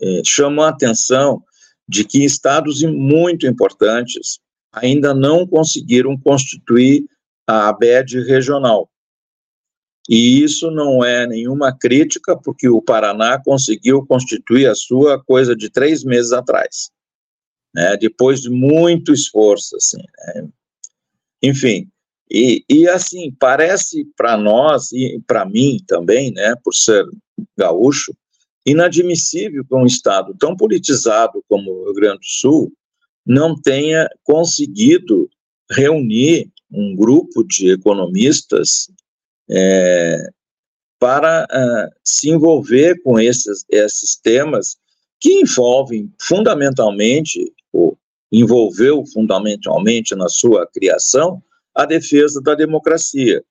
é, chamou a atenção de que estados muito importantes ainda não conseguiram constituir a ABED regional. E isso não é nenhuma crítica, porque o Paraná conseguiu constituir a sua coisa de três meses atrás, né, depois de muito esforço. Assim, né. Enfim, e, e assim, parece para nós, e para mim também, né, por ser gaúcho, inadmissível que um Estado tão politizado como o Rio Grande do Sul não tenha conseguido reunir um grupo de economistas é, para uh, se envolver com esses, esses temas que envolvem fundamentalmente, ou envolveu fundamentalmente na sua criação, a defesa da democracia,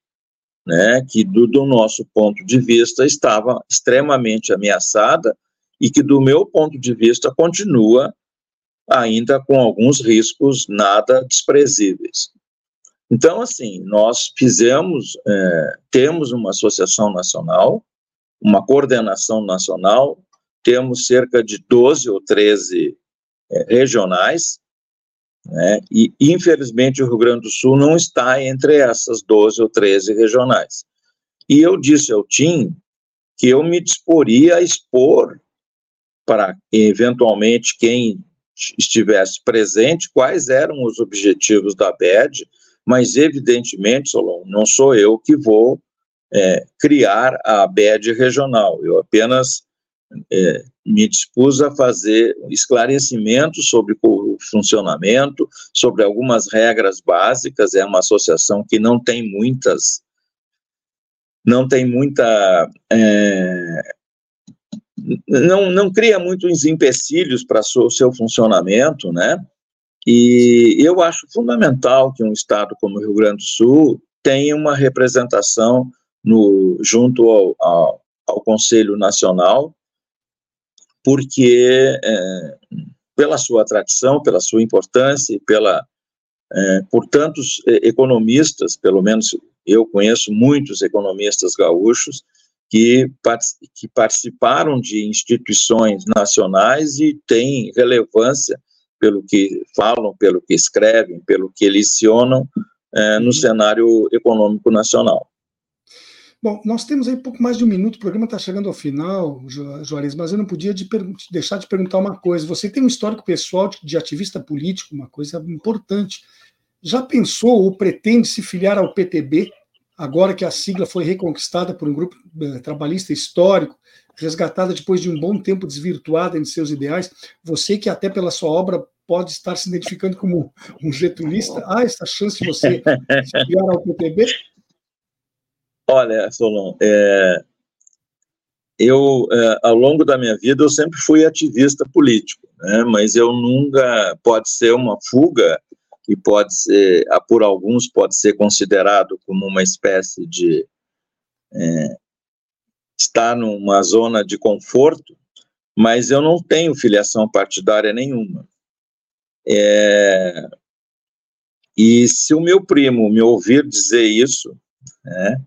né, que do, do nosso ponto de vista estava extremamente ameaçada e que do meu ponto de vista continua ainda com alguns riscos nada desprezíveis. Então, assim, nós fizemos, é, temos uma associação nacional, uma coordenação nacional, temos cerca de 12 ou 13 é, regionais, né, e infelizmente o Rio Grande do Sul não está entre essas 12 ou 13 regionais. E eu disse ao Tim que eu me disporia a expor para eventualmente quem estivesse presente quais eram os objetivos da BED mas evidentemente, Solon, não sou eu que vou é, criar a BED regional, eu apenas é, me dispus a fazer esclarecimentos sobre o funcionamento, sobre algumas regras básicas, é uma associação que não tem muitas, não tem muita, é, não, não cria muitos empecilhos para o seu funcionamento, né, e eu acho fundamental que um estado como o Rio Grande do Sul tenha uma representação no, junto ao, ao, ao Conselho Nacional, porque é, pela sua tradição, pela sua importância e pela, é, por tantos economistas, pelo menos eu conheço muitos economistas gaúchos, que, que participaram de instituições nacionais e têm relevância pelo que falam, pelo que escrevem, pelo que licionam é, no uhum. cenário econômico nacional. Bom, nós temos aí pouco mais de um minuto, o programa está chegando ao final, Juarez, mas eu não podia de deixar de perguntar uma coisa. Você tem um histórico pessoal de, de ativista político, uma coisa importante. Já pensou ou pretende se filiar ao PTB, agora que a sigla foi reconquistada por um grupo uh, trabalhista histórico, resgatada depois de um bom tempo desvirtuada em seus ideais, você que até pela sua obra pode estar se identificando como um getulista, há essa chance de você se ao PTB? Olha, Solon, é, eu, é, ao longo da minha vida, eu sempre fui ativista político, né, mas eu nunca, pode ser uma fuga, e pode ser, por alguns, pode ser considerado como uma espécie de é, está numa zona de conforto, mas eu não tenho filiação partidária nenhuma. É, e se o meu primo me ouvir dizer isso, né,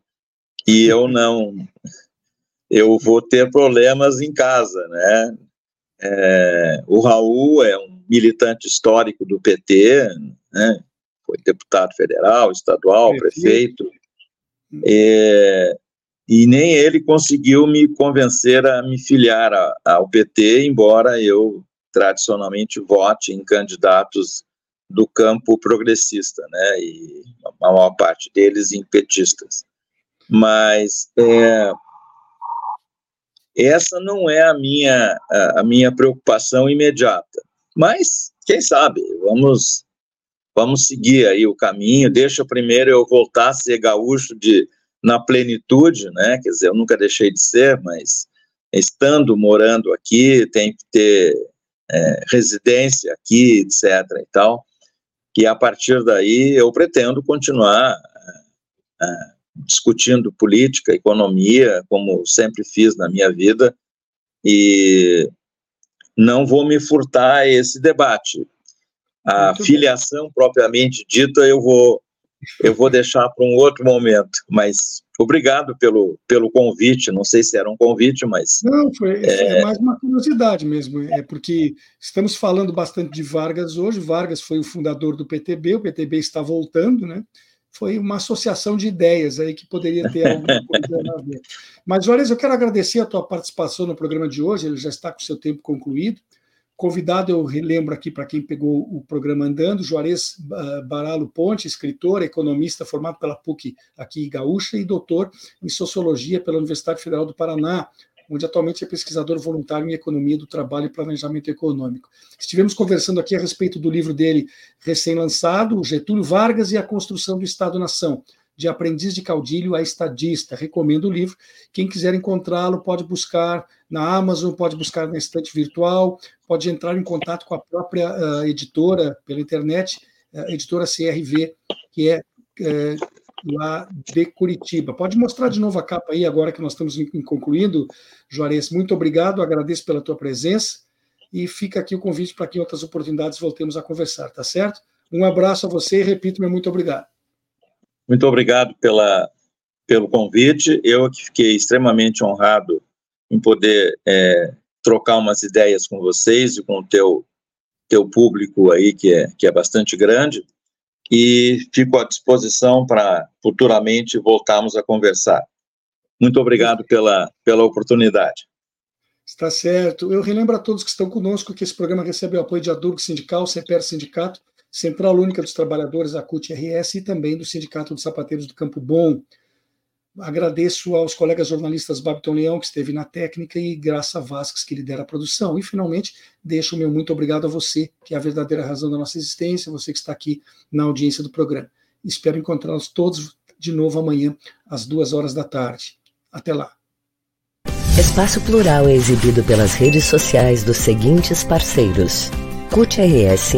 e eu não, eu vou ter problemas em casa, né? É, o Raul é um militante histórico do PT, né? Foi deputado federal, estadual, prefeito. prefeito é, e nem ele conseguiu me convencer a me filiar a, ao PT, embora eu tradicionalmente vote em candidatos do campo progressista, né? E a maior parte deles em petistas. Mas é, essa não é a minha, a, minha preocupação imediata. Mas, quem sabe, vamos, vamos seguir aí o caminho. Deixa primeiro eu voltar a ser gaúcho de, na plenitude, né? Quer dizer, eu nunca deixei de ser, mas estando morando aqui, tem que ter é, residência aqui, etc. e tal. E a partir daí eu pretendo continuar é, discutindo política, economia, como sempre fiz na minha vida, e não vou me furtar a esse debate. A Muito filiação bem. propriamente dita eu vou eu vou deixar para um outro momento, mas obrigado pelo, pelo convite. Não sei se era um convite, mas. Não, foi, é... é mais uma curiosidade mesmo. É porque estamos falando bastante de Vargas hoje. Vargas foi o fundador do PTB, o PTB está voltando, né? foi uma associação de ideias aí que poderia ter alguma coisa a ver. Mas, Juarez, eu quero agradecer a tua participação no programa de hoje, ele já está com o seu tempo concluído. Convidado, eu relembro aqui para quem pegou o programa andando, Juarez ah, Baralo Ponte, escritor, economista formado pela PUC aqui Gaúcha e doutor em Sociologia pela Universidade Federal do Paraná, onde atualmente é pesquisador voluntário em economia do trabalho e planejamento econômico. Estivemos conversando aqui a respeito do livro dele recém-lançado, Getúlio Vargas e a Construção do Estado-Nação, de aprendiz de caudilho a estadista. Recomendo o livro. Quem quiser encontrá-lo pode buscar na Amazon, pode buscar na estante virtual, pode entrar em contato com a própria uh, editora pela internet, uh, editora CRV, que é uh, lá de Curitiba. Pode mostrar de novo a capa aí, agora que nós estamos concluindo, Juarez. Muito obrigado, agradeço pela tua presença e fica aqui o convite para que em outras oportunidades voltemos a conversar, tá certo? Um abraço a você e repito, meu muito obrigado. Muito obrigado pela, pelo convite. Eu que fiquei extremamente honrado em poder é, trocar umas ideias com vocês e com o teu, teu público aí, que é, que é bastante grande e fico à disposição para futuramente voltarmos a conversar. Muito obrigado pela, pela oportunidade. Está certo. Eu relembro a todos que estão conosco que esse programa recebe o apoio de Adurgo Sindical, CEPER Sindicato, Central Única dos Trabalhadores, a CUT-RS, e também do Sindicato dos Sapateiros do Campo Bom. Agradeço aos colegas jornalistas Babiton Leão, que esteve na técnica, e Graça Vasques, que lidera a produção. E, finalmente, deixo o meu muito obrigado a você, que é a verdadeira razão da nossa existência, você que está aqui na audiência do programa. Espero encontrá-los todos de novo amanhã, às duas horas da tarde. Até lá. Espaço Plural é exibido pelas redes sociais dos seguintes parceiros: CUT-RS,